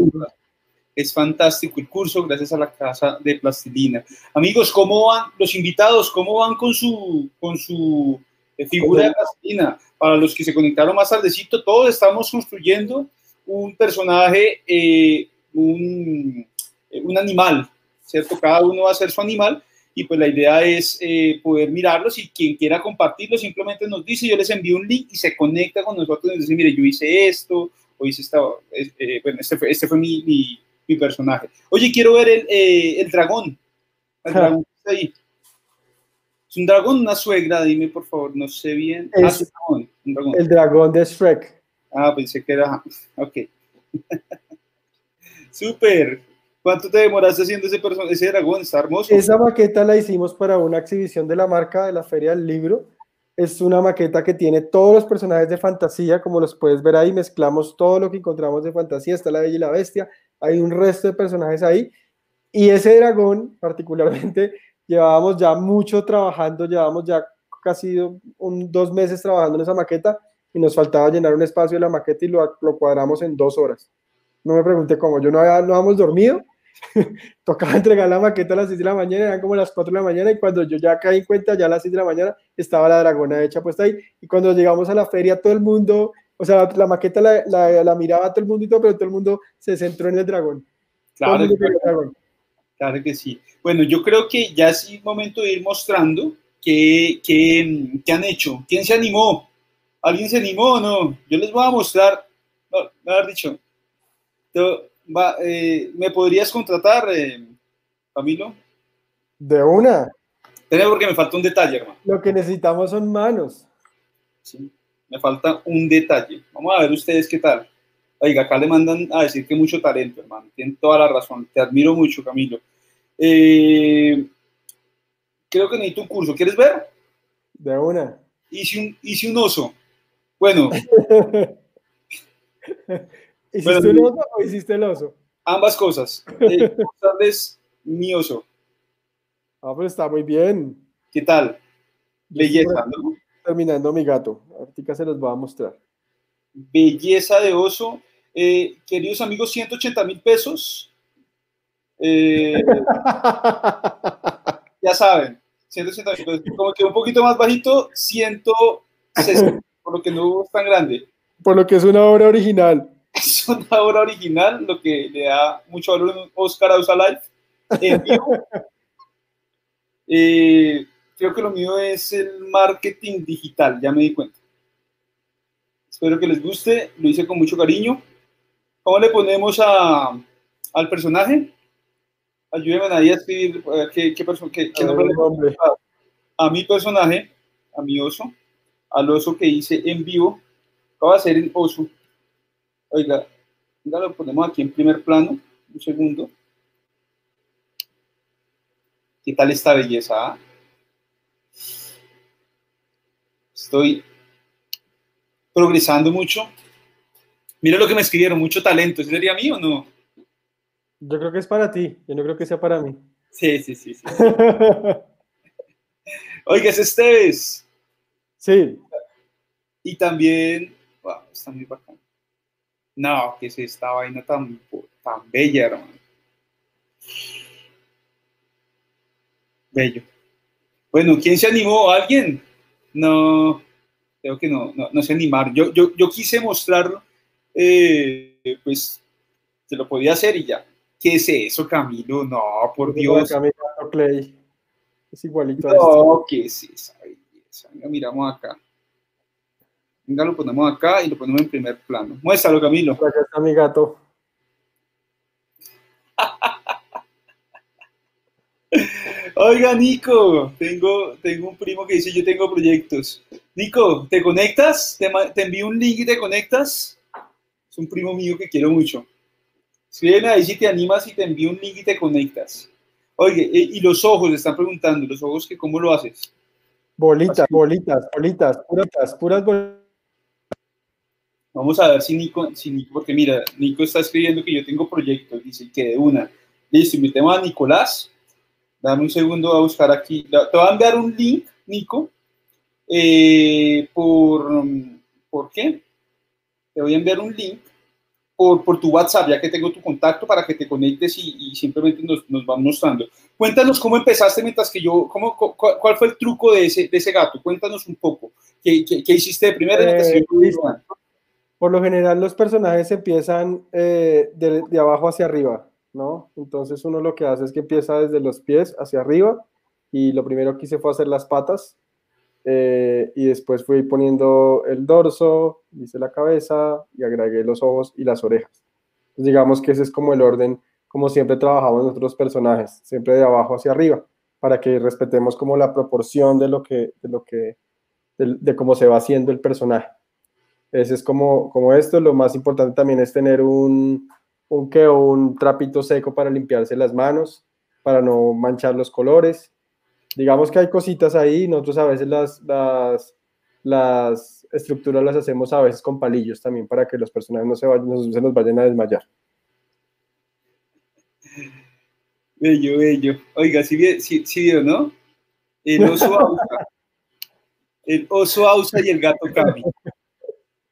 es fantástico el curso gracias a la casa de plastilina. Amigos, ¿cómo van los invitados? ¿Cómo van con su, con su eh, figura de plastilina? Para los que se conectaron más tardecito, todos estamos construyendo un personaje, eh, un, eh, un, animal, ¿cierto? Cada uno va a ser su animal y pues la idea es poder mirarlos y quien quiera compartirlo simplemente nos dice, yo les envío un link y se conecta con nosotros y nos dice, mire, yo hice esto, Hoy hice esta, eh, bueno, este fue, este fue mi, mi, mi, personaje. Oye, quiero ver el, eh, el dragón. El dragón está ahí. ¿Es un dragón una suegra? Dime, por favor, no sé bien. Ah, es ah, un, dragón, un dragón. El dragón de Shrek. Ah, pensé que era... Ok. Súper. ¿Cuánto te demoraste haciendo ese, ese dragón? Está hermoso. Esa maqueta la hicimos para una exhibición de la marca de la Feria del Libro. Es una maqueta que tiene todos los personajes de fantasía, como los puedes ver ahí. Mezclamos todo lo que encontramos de fantasía. Está la Bella y la Bestia. Hay un resto de personajes ahí. Y ese dragón, particularmente, llevábamos ya mucho trabajando, llevábamos ya casi dos meses trabajando en esa maqueta y nos faltaba llenar un espacio de la maqueta y lo, lo cuadramos en dos horas. No me pregunté cómo, yo no, había, no habíamos dormido, tocaba entregar la maqueta a las 6 de la mañana, eran como las 4 de la mañana y cuando yo ya caí en cuenta, ya a las 6 de la mañana estaba la dragona hecha puesta ahí y cuando llegamos a la feria todo el mundo, o sea, la, maqueta la, la, la, miraba todo el mundo y todo, pero todo el mundo se centró en el dragón. Claro, claro que sí. Bueno, yo creo que ya es momento de ir mostrando qué, qué, qué han hecho. ¿Quién se animó? ¿Alguien se animó o no? Yo les voy a mostrar, no, me haber dicho, va, eh, ¿me podrías contratar, eh, Camilo? De una. Tiene porque me falta un detalle, hermano. Lo que necesitamos son manos. Sí, me falta un detalle. Vamos a ver ustedes qué tal. Oiga, acá le mandan a decir que mucho talento, hermano. Tienen toda la razón. Te admiro mucho, Camilo. Eh, creo que necesito un curso. ¿Quieres ver? De una. Hice un, hice un oso. Bueno. ¿Hiciste el oso o hiciste el oso? Ambas cosas. Eh, mi oso. Ah, pero está muy bien. ¿Qué tal? Belleza, ¿no? Terminando mi gato. Ahorita se los voy a mostrar. Belleza de oso. Eh, queridos amigos, 180 mil pesos. Eh, ya saben, 180 mil Como que un poquito más bajito, 160, por lo que no es tan grande. Por lo que es una obra original. Es una obra original, lo que le da mucho valor en Oscar Ausa Life. En vivo. Eh, creo que lo mío es el marketing digital, ya me di cuenta. Espero que les guste, lo hice con mucho cariño. ¿Cómo le ponemos a, al personaje? Ayúdenme ahí a escribir qué, qué, qué, qué nombre a, a mi personaje, a mi oso, al oso que hice en vivo. Acaba de ser el oso. Oiga, ya lo ponemos aquí en primer plano. Un segundo. ¿Qué tal esta belleza? Ah? Estoy progresando mucho. Mira lo que me escribieron, mucho talento. ¿Ese sería mío o no? Yo creo que es para ti, yo no creo que sea para mí. Sí, sí, sí. sí. Oiga, es Esteves. Sí. Y también, wow, está muy bacán. No, que es esta vaina tan, tan bella, hermano. Bello. Bueno, ¿quién se animó? ¿Alguien? No, creo que no, no, no sé animar. Yo, yo, yo quise mostrarlo, eh, pues se lo podía hacer y ya. ¿Qué es eso, Camilo? No, por Dios. Clay. Es igualito a No, ¿qué es esa Venga, miramos acá. Venga, lo ponemos acá y lo ponemos en primer plano. Muéstralo, Camilo. Acá está mi gato. Oiga, Nico, tengo, tengo un primo que dice yo tengo proyectos. Nico, ¿te conectas? ¿Te, te envío un link y te conectas? Es un primo mío que quiero mucho. Escríbeme ahí si te animas y te envío un link y te conectas. Oye, eh, y los ojos, están preguntando, los ojos, que ¿cómo lo haces? Bolitas, bolitas, bolitas, puras, puras bolitas. Vamos a ver si Nico, si Nico, porque mira, Nico está escribiendo que yo tengo proyectos, dice que de una. Listo, invitemos a Nicolás. Dame un segundo a buscar aquí. Te voy a enviar un link, Nico, eh, por, ¿por qué? Te voy a enviar un link por, tu WhatsApp, ya que tengo tu contacto para que te conectes y, simplemente nos, nos van mostrando. Cuéntanos cómo empezaste mientras que yo, cómo, cuál, fue el truco de ese, de ese gato. Cuéntanos un poco. ¿Qué, qué, hiciste de primero? Eh, por lo general los personajes empiezan eh, de, de, abajo hacia arriba, ¿no? Entonces uno lo que hace es que empieza desde los pies hacia arriba y lo primero que hice fue hacer las patas eh, y después fui poniendo el dorso, hice la cabeza y agregué los ojos y las orejas. digamos que ese es como el orden, como siempre trabajamos nosotros personajes, siempre de abajo hacia arriba, para que respetemos como la proporción de lo que, de lo que, de, cómo se va haciendo el personaje. Ese es como, como esto, lo más importante también es tener un, un, que, un trapito seco para limpiarse las manos, para no manchar los colores digamos que hay cositas ahí, nosotros a veces las, las, las estructuras las hacemos a veces con palillos también para que los personajes no se, vayan, no se nos vayan a desmayar. Bello, bello. Oiga, si sí, sí, ¿no? El oso ausa. El oso ausa y el gato Cami.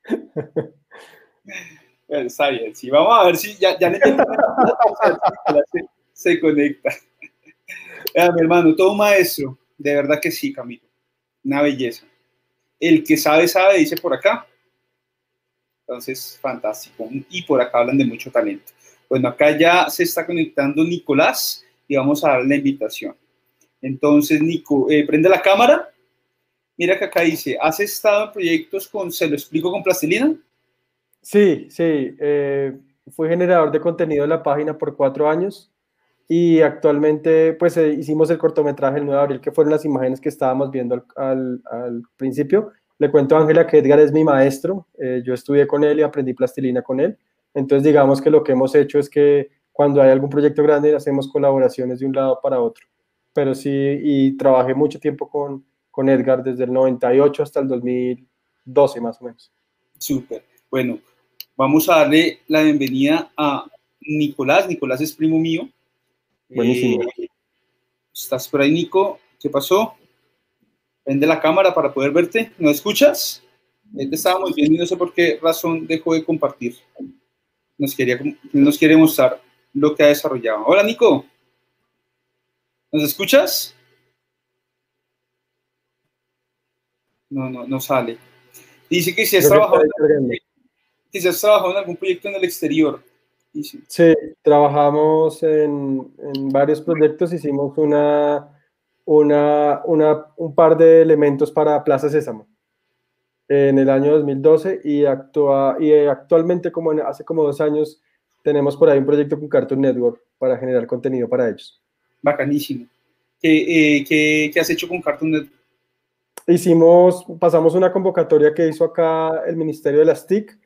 Está bien, sí. Vamos a ver si ya, le se, conecta. Ah, mi hermano, todo maestro, de verdad que sí, Camilo. Una belleza. El que sabe, sabe, dice por acá. Entonces, fantástico. Y por acá hablan de mucho talento. Bueno, acá ya se está conectando Nicolás y vamos a darle la invitación. Entonces, Nico, eh, prende la cámara. Mira que acá dice, ¿has estado en proyectos con, se lo explico, con plastilina? Sí, sí. Eh, fui generador de contenido de la página por cuatro años. Y actualmente, pues eh, hicimos el cortometraje el 9 de abril, que fueron las imágenes que estábamos viendo al, al, principio. Le cuento a Ángela que Edgar es mi maestro. Eh, yo estudié con él y aprendí plastilina con él. Entonces, digamos que lo que hemos hecho es que cuando hay algún proyecto grande, hacemos colaboraciones de un lado para otro. Pero sí, y trabajé mucho tiempo con, con Edgar, desde el 98 hasta el 2012, más o menos. Súper. Bueno, vamos a darle la bienvenida a Nicolás. Nicolás es primo mío Buenísimo. Eh, ¿Estás por ahí, Nico? ¿Qué pasó? Prende la cámara para poder verte. ¿No escuchas? Ahí te estábamos viendo y no sé por qué razón dejó de compartir. Nos, quería, nos quiere mostrar lo que ha desarrollado. Hola, Nico. ¿Nos escuchas? No, no, no sale. Dice que si has, trabajado, que si has trabajado en algún proyecto en el exterior. Sí, trabajamos en, varios proyectos, hicimos una, una, un par de elementos para Plaza Sésamo en el año 2012 y, actúa, y actualmente, como hace como dos años, tenemos por ahí un proyecto con Cartoon Network para generar contenido para ellos. Bacanísimo. ¿Qué, eh, qué, qué has hecho con Cartoon Network? Hicimos, pasamos una convocatoria que hizo acá el Ministerio de las TIC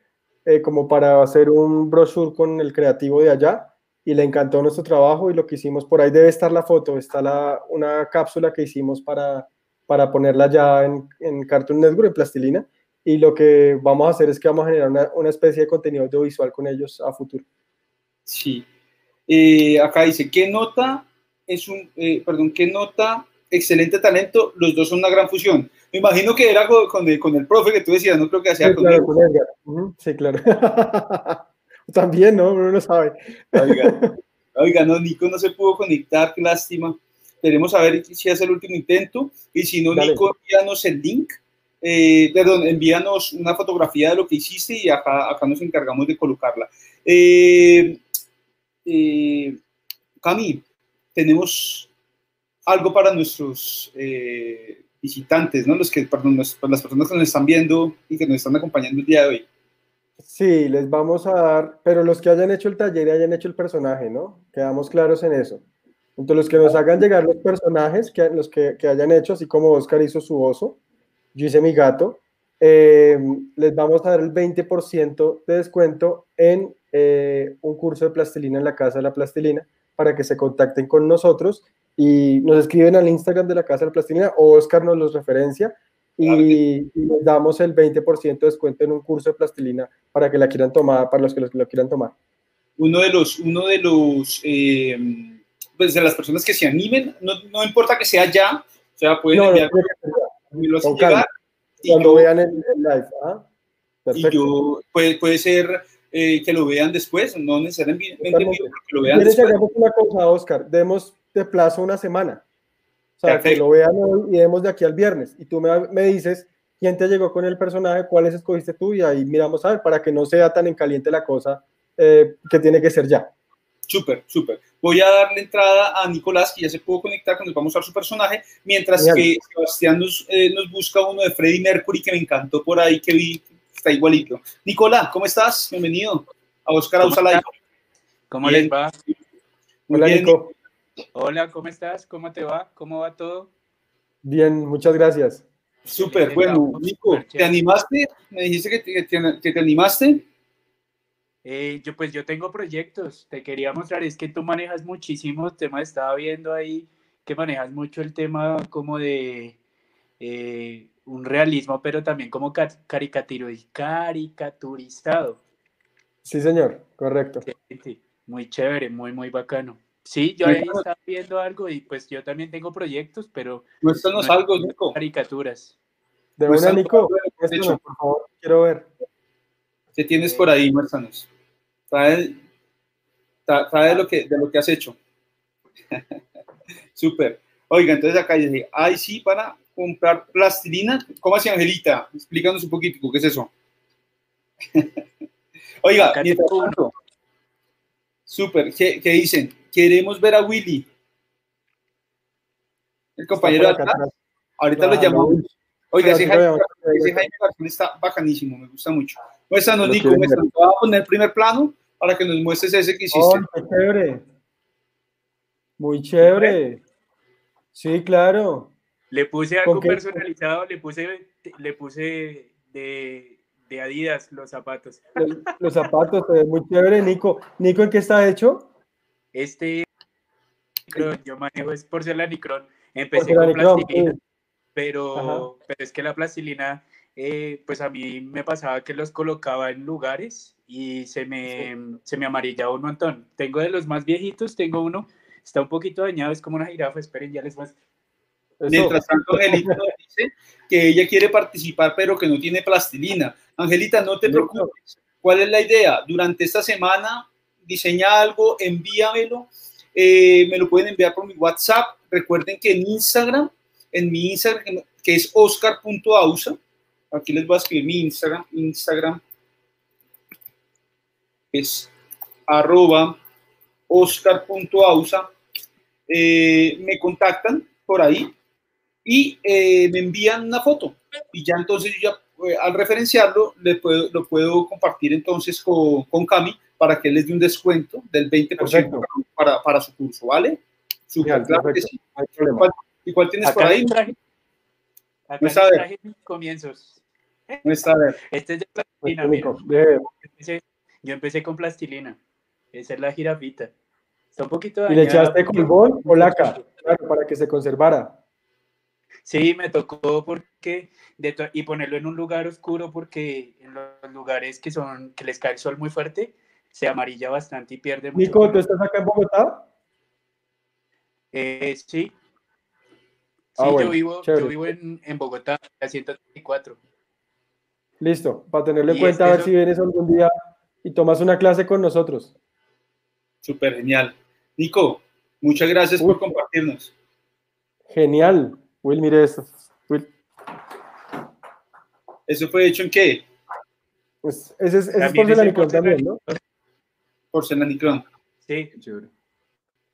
eh, como para hacer un brochure con el creativo de allá y le encantó nuestro trabajo y lo que hicimos por ahí debe estar la foto, está la, una cápsula que hicimos para, para ponerla ya en, en Cartoon Network, en plastilina, y lo que vamos a hacer es que vamos a generar una, una especie de contenido audiovisual con ellos a futuro. Sí. Eh, acá dice, ¿qué nota es un, eh, perdón, qué nota, excelente talento, los dos son una gran fusión? Me imagino que era con, el, con el profe que tú decías, no creo que sí, con, claro, con Sí, claro. También, ¿no? Uno no sabe. Oiga, oiga, no, Nico no se pudo conectar, qué lástima. Queremos saber si hace el último intento. Y si no, Nico, envíanos el link. Eh, perdón, envíanos una fotografía de lo que hiciste y acá, acá nos encargamos de colocarla. Eh, eh, Cami, tenemos algo para nuestros eh, visitantes, ¿no? Los que, perdón, las personas que nos están viendo y que nos están acompañando el día de hoy. Sí, les vamos a dar, pero los que hayan hecho el taller y hayan hecho el personaje, ¿no? Quedamos claros en eso. Entonces, los que nos hagan llegar los personajes, que, los que, que hayan hecho, así como Oscar hizo su oso, yo hice mi gato, eh, les vamos a dar el 20% de descuento en eh, un curso de plastilina en la Casa de la Plastilina para que se contacten con nosotros y nos escriben al Instagram de la Casa de la Plastilina o Oscar nos los referencia y, les damos el 20% de descuento en un curso de plastilina para que la quieran tomar, para los que lo quieran tomar. Uno de los, uno de los, eh, pues de las personas que se animen, no, no, importa que sea ya, o sea, pueden no, enviar no, llegar, cuando vean el, live. ¿ah? Y yo, puede, puede ser eh, que lo vean después, no necesariamente que lo vean después. una cosa, Oscar, demos de plazo una semana. O sea, que lo vean hoy y demos de aquí al viernes. Y tú me, me, dices quién te llegó con el personaje, cuáles escogiste tú y ahí miramos a ver para que no sea tan en caliente la cosa eh, que tiene que ser ya. Súper, súper. Voy a darle entrada a Nicolás, que ya se pudo conectar, que nos va a mostrar su personaje, mientras que Sebastián nos, eh, nos, busca uno de Freddie Mercury que me encantó por ahí, que vi, está igualito. Nicolás, ¿cómo estás? Bienvenido a Oscar Ausala. ¿Cómo les va? Muy Hola, bien, Nico. Hola, ¿cómo estás? ¿Cómo te va? ¿Cómo va todo? Bien, muchas gracias. Súper, bueno, Nico, ¿te animaste? Me dijiste que te, que te animaste. Eh, yo pues yo tengo proyectos, te quería mostrar, es que tú manejas muchísimos temas, estaba viendo ahí que manejas mucho el tema como de eh, un realismo, pero también como caricaturizado. Sí, señor, correcto. muy chévere, muy, muy bacano. Sí, yo ahí estaba viendo algo y pues yo también tengo proyectos, pero... Muéstranos algo, Nico. Caricaturas. De una, Nico, por favor, quiero ver. ¿Qué tienes por ahí? Muéstranos trae, de, lo que, de lo que has hecho. Súper. Oiga, entonces acá dice, ay, sí, para comprar plastilina. ¿Cómo así, Angelita? Explícanos un poquito, ¿qué es eso? Oiga, mientras tanto, súper, ¿qué, ¿qué, dicen? Queremos ver a Willy. El compañero de acá. Ahorita lo llamamos. Oiga, ese Jaime, ese está bacanísimo, me gusta mucho. Muéstranos, Nico, muéstranos. Voy a poner el primer plano para que nos muestres ese que hiciste. Oh, muy chévere. Muy chévere. Sí, claro. Le puse algo personalizado, le puse, le puse de, de Adidas los zapatos. Los, zapatos, muy chévere, Nico. Nico, ¿en qué está hecho? Este yo manejo es porcelanicrón. Empecé con plastilina, pero, pero es que la plastilina, eh, pues a mí me pasaba que los colocaba en lugares y se me, se me amarilla un montón. Tengo de los más viejitos, tengo uno, está un poquito dañado, es como una jirafa, esperen, ya les muestro. Mientras tanto, Angelita dice que ella quiere participar, pero que no tiene plastilina. Angelita, no te preocupes. ¿Cuál es la idea? Durante esta semana, diseña algo, envíamelo. Eh, me lo pueden enviar por mi WhatsApp. Recuerden que en Instagram, en mi Instagram, que es oscar.ausa, aquí les voy a escribir mi Instagram, Instagram es arroba oscar.ausa, eh, me contactan por ahí y eh, me envían una foto. Y ya entonces yo ya, eh, al referenciarlo le puedo, lo puedo compartir entonces con, con Cami para que les dé un descuento del 20% para, para, su curso, ¿vale? Super, claro que sí. ¿Y cuál tienes por ahí? Traje, acá no está traje comienzos. No está a ver. Este es de yo empecé con plastilina. Esa es la jirafita. Está un poquito ¿Y le echaste colbón o laca? Claro, para que se conservara. Sí, me tocó porque y ponerlo en un lugar oscuro porque en los lugares que son que les cae el sol muy fuerte se amarilla bastante y pierde mucho. Nico, ¿tú estás acá en Bogotá? Eh, sí. Ah, sí, yo vivo, yo vivo en, en Bogotá, a 134. Listo, para tenerlo en cuenta, a ver si vienes algún día y tomas una clase con nosotros. Súper genial. Nico, muchas gracias por compartirnos. Genial. Will, mire esto. Will. ¿Eso fue hecho en qué? Pues ese es, ese es porcelanicrón también, ¿no? Porcelanicrón. Sí, chévere.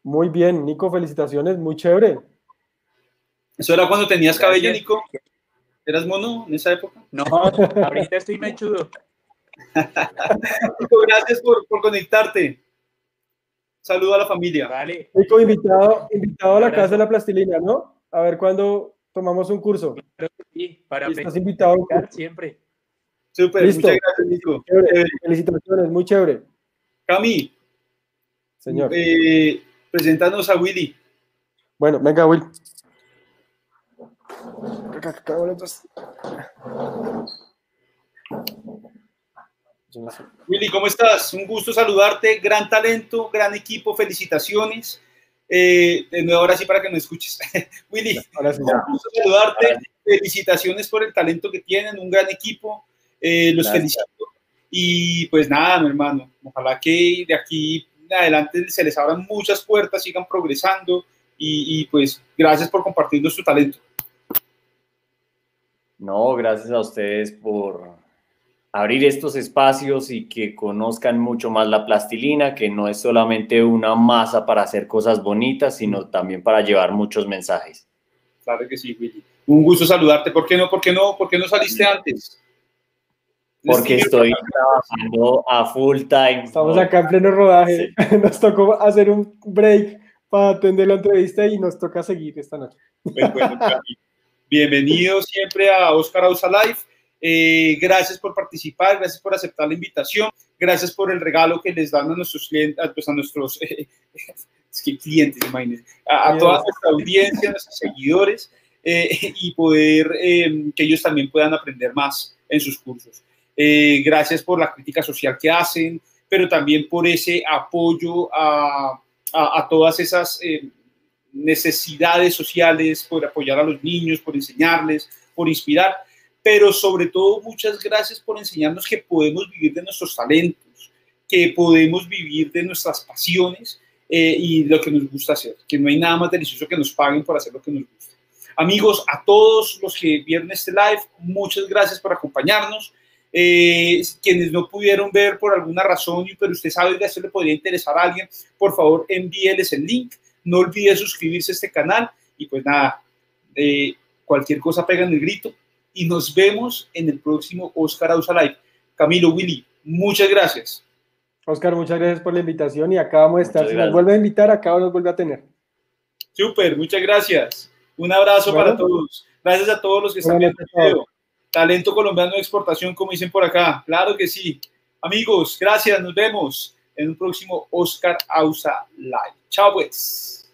Muy bien, Nico, felicitaciones, muy chévere. ¿Eso era cuando tenías cabello, Nico? ¿Eras mono en esa época? No, ahorita estoy mechudo. gracias por, por, conectarte. Saludo a la familia. Vale. Nico, invitado, invitado a la casa de la plastilina, ¿no? A ver cuándo tomamos un curso. Sí, para Estás invitado siempre. Súper, muchas gracias, Nico. Felicitaciones, muy chévere. Cami. Señor. Eh, presentarnos a Willy. Bueno, venga, Will. Willy, ¿cómo estás? Un gusto saludarte, gran talento, gran equipo, felicitaciones. Eh, de nuevo, ahora sí para que me escuches. Willy, un gusto saludarte, felicitaciones por el talento que tienen, un gran equipo, eh, los felicito. Y pues nada, mi hermano, ojalá que de aquí adelante se les abran muchas puertas, sigan progresando y, y pues gracias por compartirnos su talento. No, gracias a ustedes por, abrir estos espacios y que conozcan mucho más la plastilina, que no es solamente una masa para hacer cosas bonitas, sino también para llevar muchos mensajes. Claro que sí, Willy. Un gusto saludarte. ¿Por qué no? ¿Por qué no? ¿Por qué no saliste antes? Porque estoy trabajando a full time. Estamos acá en pleno rodaje. Nos tocó hacer un break para atender la entrevista y nos toca seguir esta noche. Pues bienvenido siempre a Oscar Ausa Live. Eh, gracias por participar, gracias por aceptar la invitación, gracias por el regalo que les dan a nuestros clientes, pues a nuestros clientes, imagínense, a, toda nuestra audiencia, a nuestros seguidores eh, y poder em, que ellos también puedan aprender más en sus cursos. Eh, gracias por la crítica social que hacen, pero también por ese apoyo a, a todas esas em, necesidades sociales, por apoyar a los niños, por enseñarles, por inspirar pero sobre todo muchas gracias por enseñarnos que podemos vivir de nuestros talentos, que podemos vivir de nuestras pasiones eh, y lo que nos gusta hacer, que no hay nada más delicioso que nos paguen por hacer lo que nos gusta. Amigos, a todos los que vieron este live, muchas gracias por acompañarnos. Eh, quienes no pudieron ver por alguna razón, pero usted sabe que esto le podría interesar a alguien, por favor envíeles el link. No olvide suscribirse a este canal y pues nada, eh, cualquier cosa pega en el grito y nos vemos en el próximo Oscar Ausa Live. Camilo, Willy, muchas gracias. Oscar, muchas gracias por la invitación y acá vamos a estar. Si nos vuelve a invitar, acá nos vuelve a tener. Súper, muchas gracias. Un abrazo para todos. Gracias a todos los que están viendo el video. Talento colombiano de exportación, como dicen por acá. Claro que sí. Amigos, gracias. Nos vemos en un próximo Oscar Ausa Live. Chao, pues.